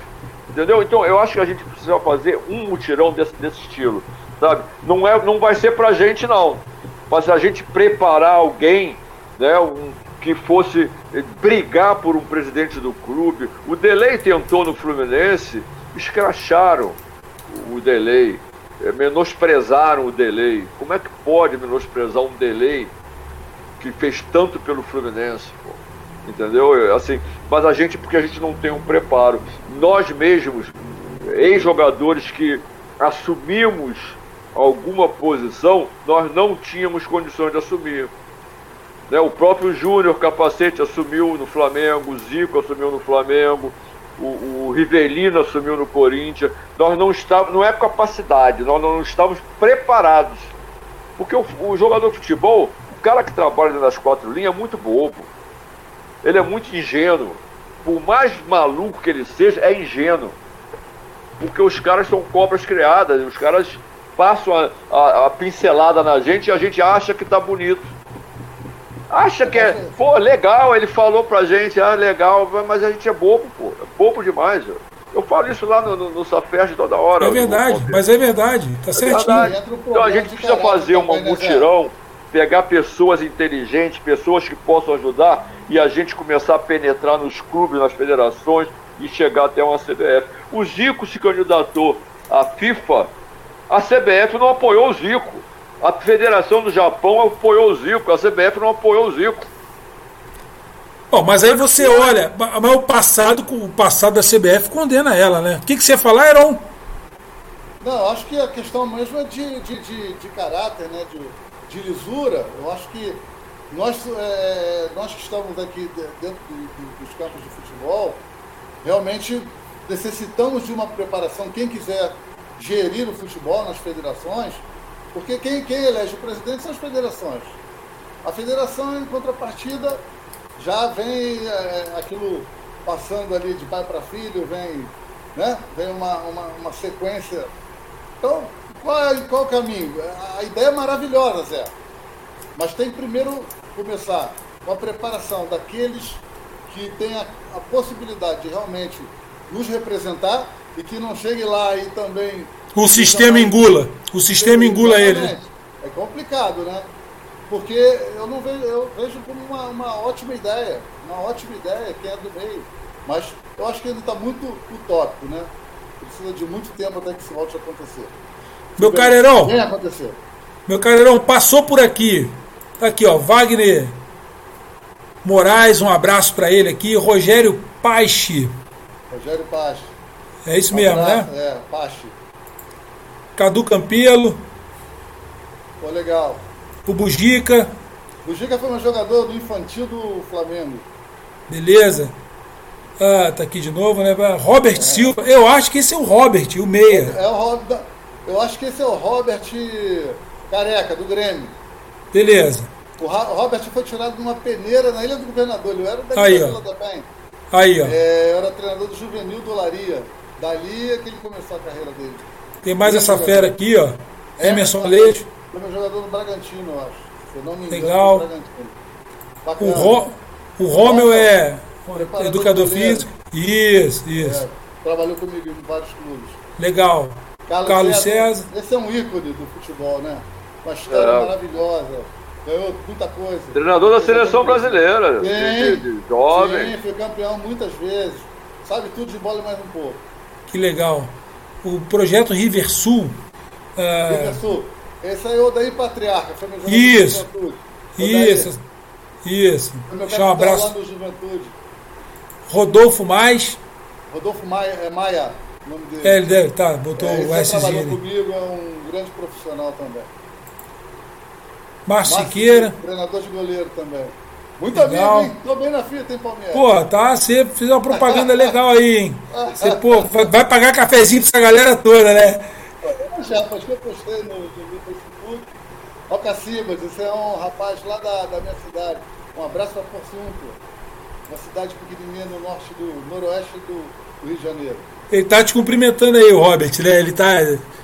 Entendeu? Então eu acho que a gente precisa fazer um mutirão desse, desse estilo. Sabe? Não, é, não vai ser pra gente, não. Mas a gente preparar alguém, né, um, que fosse brigar por um presidente do clube. O Delay tentou no Fluminense, escracharam o Delay, é, menosprezaram o Delay. Como é que pode menosprezar um Delay que fez tanto pelo Fluminense? Pô? Entendeu? Assim, mas a gente, porque a gente não tem um preparo. Nós mesmos, ex-jogadores que assumimos alguma posição, nós não tínhamos condições de assumir. Né? O próprio Júnior Capacete assumiu no Flamengo, o Zico assumiu no Flamengo, o, o Rivelino assumiu no Corinthians. Nós não estávamos, não é capacidade, nós não estávamos preparados. Porque o, o jogador de futebol, o cara que trabalha nas quatro linhas é muito bobo. Ele é muito ingênuo. Por mais maluco que ele seja, é ingênuo. Porque os caras são cobras criadas, os caras passam a, a, a pincelada na gente e a gente acha que tá bonito. Acha que é, pô, legal, ele falou pra gente, ah, legal, mas a gente é bobo, pô, é bobo demais. Eu, eu falo isso lá no, no, no Safest toda hora. É verdade, mas é verdade, tá é certinho. Verdade. Então a gente precisa fazer um né, mutirão, pegar pessoas inteligentes, pessoas que possam ajudar e a gente começar a penetrar nos clubes, nas federações e chegar até uma CBF. O Zico se candidatou à FIFA, a CBF não apoiou o Zico. A Federação do Japão apoiou o Zico, a CBF não apoiou o Zico. Bom, mas aí você olha, mas o passado, o passado da CBF condena ela, né? O que, que você ia falar, Heron? Não, acho que a questão mesmo é de, de, de, de caráter, né? De, de lisura. Eu acho que nós, é, nós que estamos aqui dentro dos campos de futebol, realmente necessitamos de uma preparação. Quem quiser gerir o futebol nas federações, porque quem, quem elege o presidente são as federações. A federação, em contrapartida, já vem é, aquilo passando ali de pai para filho, vem, né? vem uma, uma, uma sequência. Então, qual é qual o caminho? A ideia é maravilhosa, Zé. Mas tem que primeiro começar com a preparação daqueles que têm a, a possibilidade de realmente nos representar e que não chegue lá e também o sistema engula. O sistema engula ele. É complicado, né? Porque eu não vejo, eu vejo como uma, uma ótima ideia. Uma ótima ideia, quem é do meio. Mas eu acho que ainda está muito utópico, né? Precisa de muito tempo até que isso volte a acontecer. Meu carreirão. Vem acontecer. Meu carreirão passou por aqui. Tá aqui, ó. Wagner Moraes, um abraço para ele aqui. Rogério Pache. Rogério Pache. É isso um mesmo, abraço, né? É, Pache. Cadu Campelo. Pô, legal. O Bugica. Bugica foi um jogador do infantil do Flamengo. Beleza. Ah, tá aqui de novo, né? Robert é. Silva. Eu acho que esse é o Robert, o meia. É, o Robert. Eu acho que esse é o Robert Careca, do Grêmio. Beleza. O Robert foi tirado de uma peneira na Ilha do Governador. Ele era da Aí, ó. também. Aí, ó. É, eu era treinador do juvenil do Olaria. Dali é que ele começou a carreira dele. Tem mais essa fera aqui, ó. É, Emerson Leite. Foi meu jogador do Bragantino, eu acho. Se eu não me engano, Legal. O, Ro, o Romeu é educador físico. Isso, isso. É, trabalhou comigo em vários clubes. Legal. Carlos, Carlos César, César. Esse é um ícone do futebol, né? Uma história é. maravilhosa. Ganhou muita coisa. Treinador da seleção brasileira. Sim, de, de jovem. Sim, foi campeão muitas vezes. Sabe tudo de bola e mais um pouco. Que legal o projeto River Sul. Uh... River Sul. Esse aí é o Daí Patriarca, foi meu Isso. Isso. Isso. Deixa um abraço. Rodolfo Mais. Rodolfo Maia, é Maia, nome dele. É, ele deve, tá, botou é, o S. trabalhou ali. comigo, é um grande profissional também. Márcio Siqueira. Treinador de goleiro também. Muito legal. amigo, hein? Tô bem na fita, hein, Palmeiras? Pô, tá, você fez uma propaganda legal aí, hein? Você, pô, vai pagar cafezinho pra essa galera toda, né? Já, acho que eu postei no, no Facebook. Ó, Cacibas, você é um rapaz lá da, da minha cidade. Um abraço para Porciúncula, uma cidade pequenininha no norte do noroeste do, do Rio de Janeiro. Ele tá te cumprimentando aí, o Robert, né? Ele tá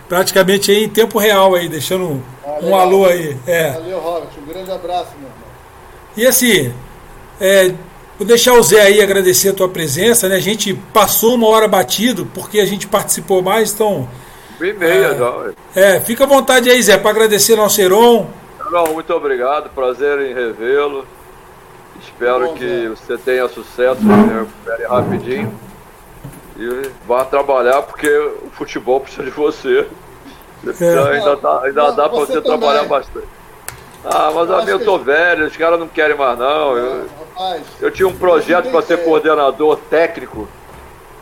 praticamente aí em tempo real aí, deixando um, ah, um alô aí. É. Valeu, Robert. Um grande abraço, meu. E assim, é, vou deixar o Zé aí agradecer a tua presença, né? A gente passou uma hora batido porque a gente participou mais, então. Bem meia, é, não. É, fica à vontade aí, Zé, para agradecer ao Seron. Não, muito obrigado, prazer em revê-lo. Espero Bom, que Zé. você tenha sucesso, recupere rapidinho. E vá trabalhar porque o futebol precisa de você. É. Ainda, dá, ainda dá para você, você trabalhar bastante. Ah, mas eu, eu tô velho, os caras não querem mais não. Eu, eu tinha um projeto para ser coordenador técnico,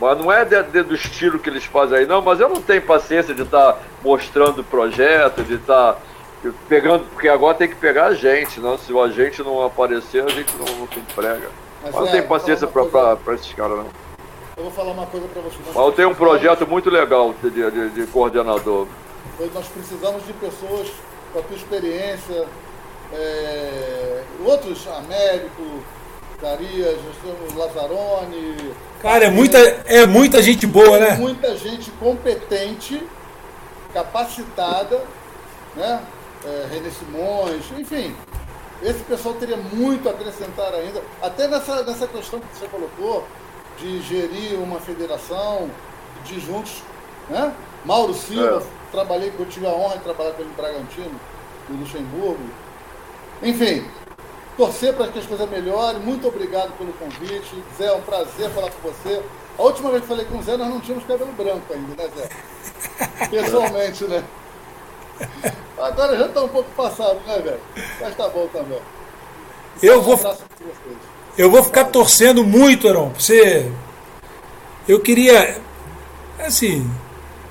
mas não é de, de, do estilo que eles fazem aí não, mas eu não tenho paciência de estar tá mostrando o projeto, de estar tá pegando, porque agora tem que pegar a gente, não? Se a gente não aparecer, a gente não, não se emprega. Mas, mas é, não tenho paciência para esses caras não. Eu vou falar uma coisa para você. Mas eu tenho um projeto muito legal de, de, de coordenador. Nós precisamos de pessoas com a tua experiência, é, outros, Américo, Carias, nós temos Lazzaroni. Cara, é muita, é muita gente boa, né? Muita gente competente, capacitada, né? É, René Simões, enfim. Esse pessoal teria muito a acrescentar ainda, até nessa, nessa questão que você colocou, de gerir uma federação, de juntos, né? Mauro Silva, é. trabalhei, eu tive a honra de trabalhar com ele em Bragantino, no Luxemburgo. Enfim, torcer para que as coisas melhorem. Muito obrigado pelo convite. Zé, é um prazer falar com você. A última vez que falei com o Zé, nós não tínhamos cabelo branco ainda, né, Zé? Pessoalmente, né? Agora já está um pouco passado, né, velho? Mas tá bom também. Eu vou, eu vou ficar torcendo muito, Heron. Você. Eu queria. Assim.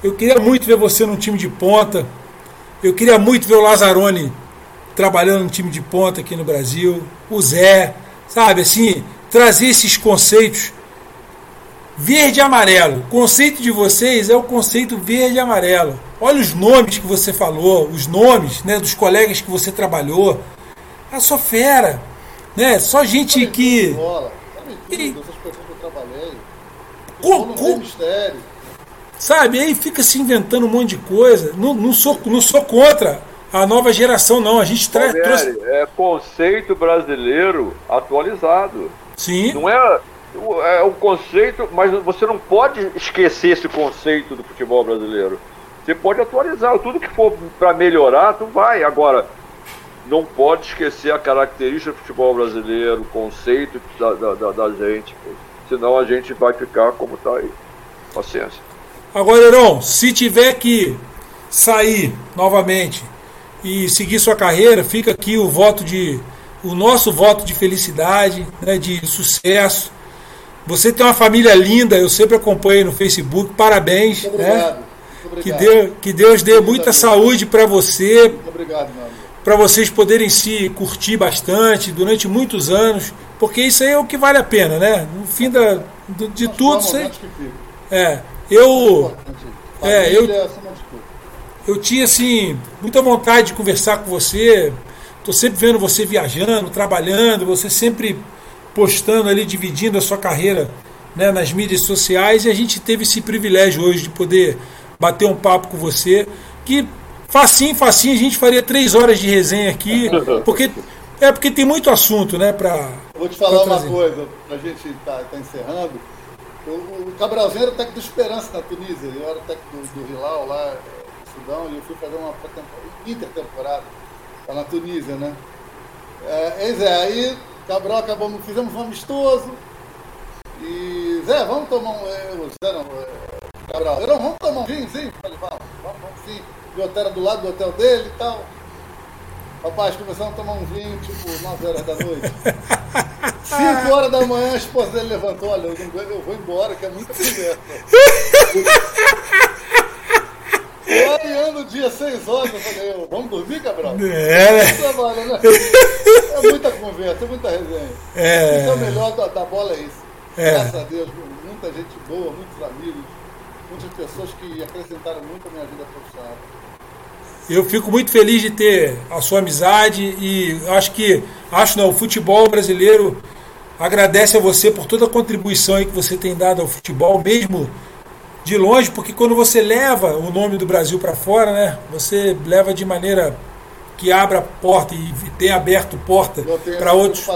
Eu queria muito ver você num time de ponta. Eu queria muito ver o Lazzaroni trabalhando no time de ponta aqui no Brasil, o Zé, sabe assim, trazer esses conceitos verde e amarelo. O conceito de vocês é o conceito verde e amarelo. Olha os nomes que você falou, os nomes né, dos colegas que você trabalhou. É só fera, né? Só gente que. Bola, e... essas pessoas que eu trabalhei. Com, com... Mistério. Sabe, aí fica se inventando um monte de coisa. Não, não, sou, não sou contra a nova geração, não. A gente traz. Trouxe... É conceito brasileiro atualizado. Sim. Não é. É um conceito, mas você não pode esquecer esse conceito do futebol brasileiro. Você pode atualizar. Tudo que for para melhorar, tu vai. Agora, não pode esquecer a característica do futebol brasileiro, o conceito da, da, da gente. Pô. Senão a gente vai ficar como está aí. Paciência. Agora, Heron, se tiver que sair novamente e seguir sua carreira, fica aqui o voto de o nosso voto de felicidade, né, de sucesso. Você tem uma família linda, eu sempre acompanho no Facebook. Parabéns, Muito obrigado. né? Muito obrigado. Que Deus, que Deus dê muita saúde para você. Muito obrigado, meu amigo. Para vocês poderem se curtir bastante durante muitos anos, porque isso aí é o que vale a pena, né? No fim da, de Nós tudo, você, é, eu, é, eu, eu tinha assim muita vontade de conversar com você. Estou sempre vendo você viajando, trabalhando, você sempre postando ali, dividindo a sua carreira né, nas mídias sociais e a gente teve esse privilégio hoje de poder bater um papo com você. Que facinho, facinho, a gente faria três horas de resenha aqui, porque é porque tem muito assunto, né? Pra, Vou te falar uma coisa, a gente está tá encerrando. O, o Cabralzinho era o técnico do Esperança na Tunísia, eu era o técnico do, do Hilal lá Sudão e eu fui fazer uma intertemporada lá na Tunísia, né? É, Zé, aí Cabral acabamos, fizemos um amistoso. E Zé, vamos tomar um. Eu, Zé não, é, Cabral, eu não, vamos tomar um vinho, sim? Falei, vamos, vamos, vamos sim. O hotel era do lado do hotel dele e tal. Rapaz, começamos a tomar um vinho, tipo, 9 horas da noite. 5 horas da manhã, a esposa dele levantou, olha, eu, não, eu vou embora, que é muita conversa. Clareando o dia, 6 horas, eu falei, eu, vamos dormir, Cabral? É. Trabalho, né? É muita conversa, é muita resenha. É. Então, o melhor da, da bola é isso. É. Graças a Deus, muita gente boa, muitos amigos, muitas pessoas que acrescentaram muito a minha vida profissional. Eu fico muito feliz de ter a sua amizade e acho que, acho não, o futebol brasileiro agradece a você por toda a contribuição que você tem dado ao futebol, mesmo de longe, porque quando você leva o nome do Brasil para fora, né, você leva de maneira que abra porta e tem aberto porta para outros.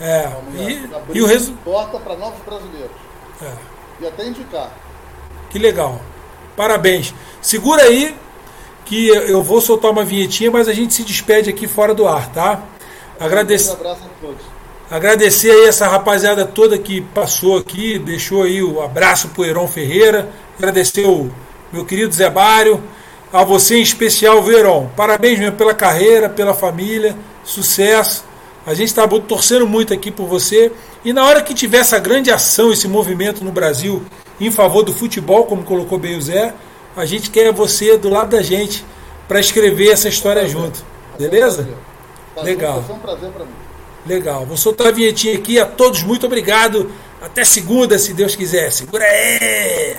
É, e, e o resultado. Porta para novos brasileiros. É. E até indicar. Que legal. Parabéns. Segura aí que eu vou soltar uma vinhetinha, mas a gente se despede aqui fora do ar, tá? Agradecer. Um abraço a todos. Agradecer aí essa rapaziada toda que passou aqui, deixou aí o abraço pro Heron Ferreira. Agradecer o meu querido Zé Mário a você em especial, Verão. Parabéns mesmo pela carreira, pela família, sucesso. A gente está torcendo muito aqui por você. E na hora que tiver essa grande ação, esse movimento no Brasil em favor do futebol, como colocou bem o Zé, a gente quer você do lado da gente para escrever essa história junto. Beleza? Legal. Legal. Vou soltar a vinhetinha aqui. A todos, muito obrigado. Até segunda, se Deus quiser. Segura aí!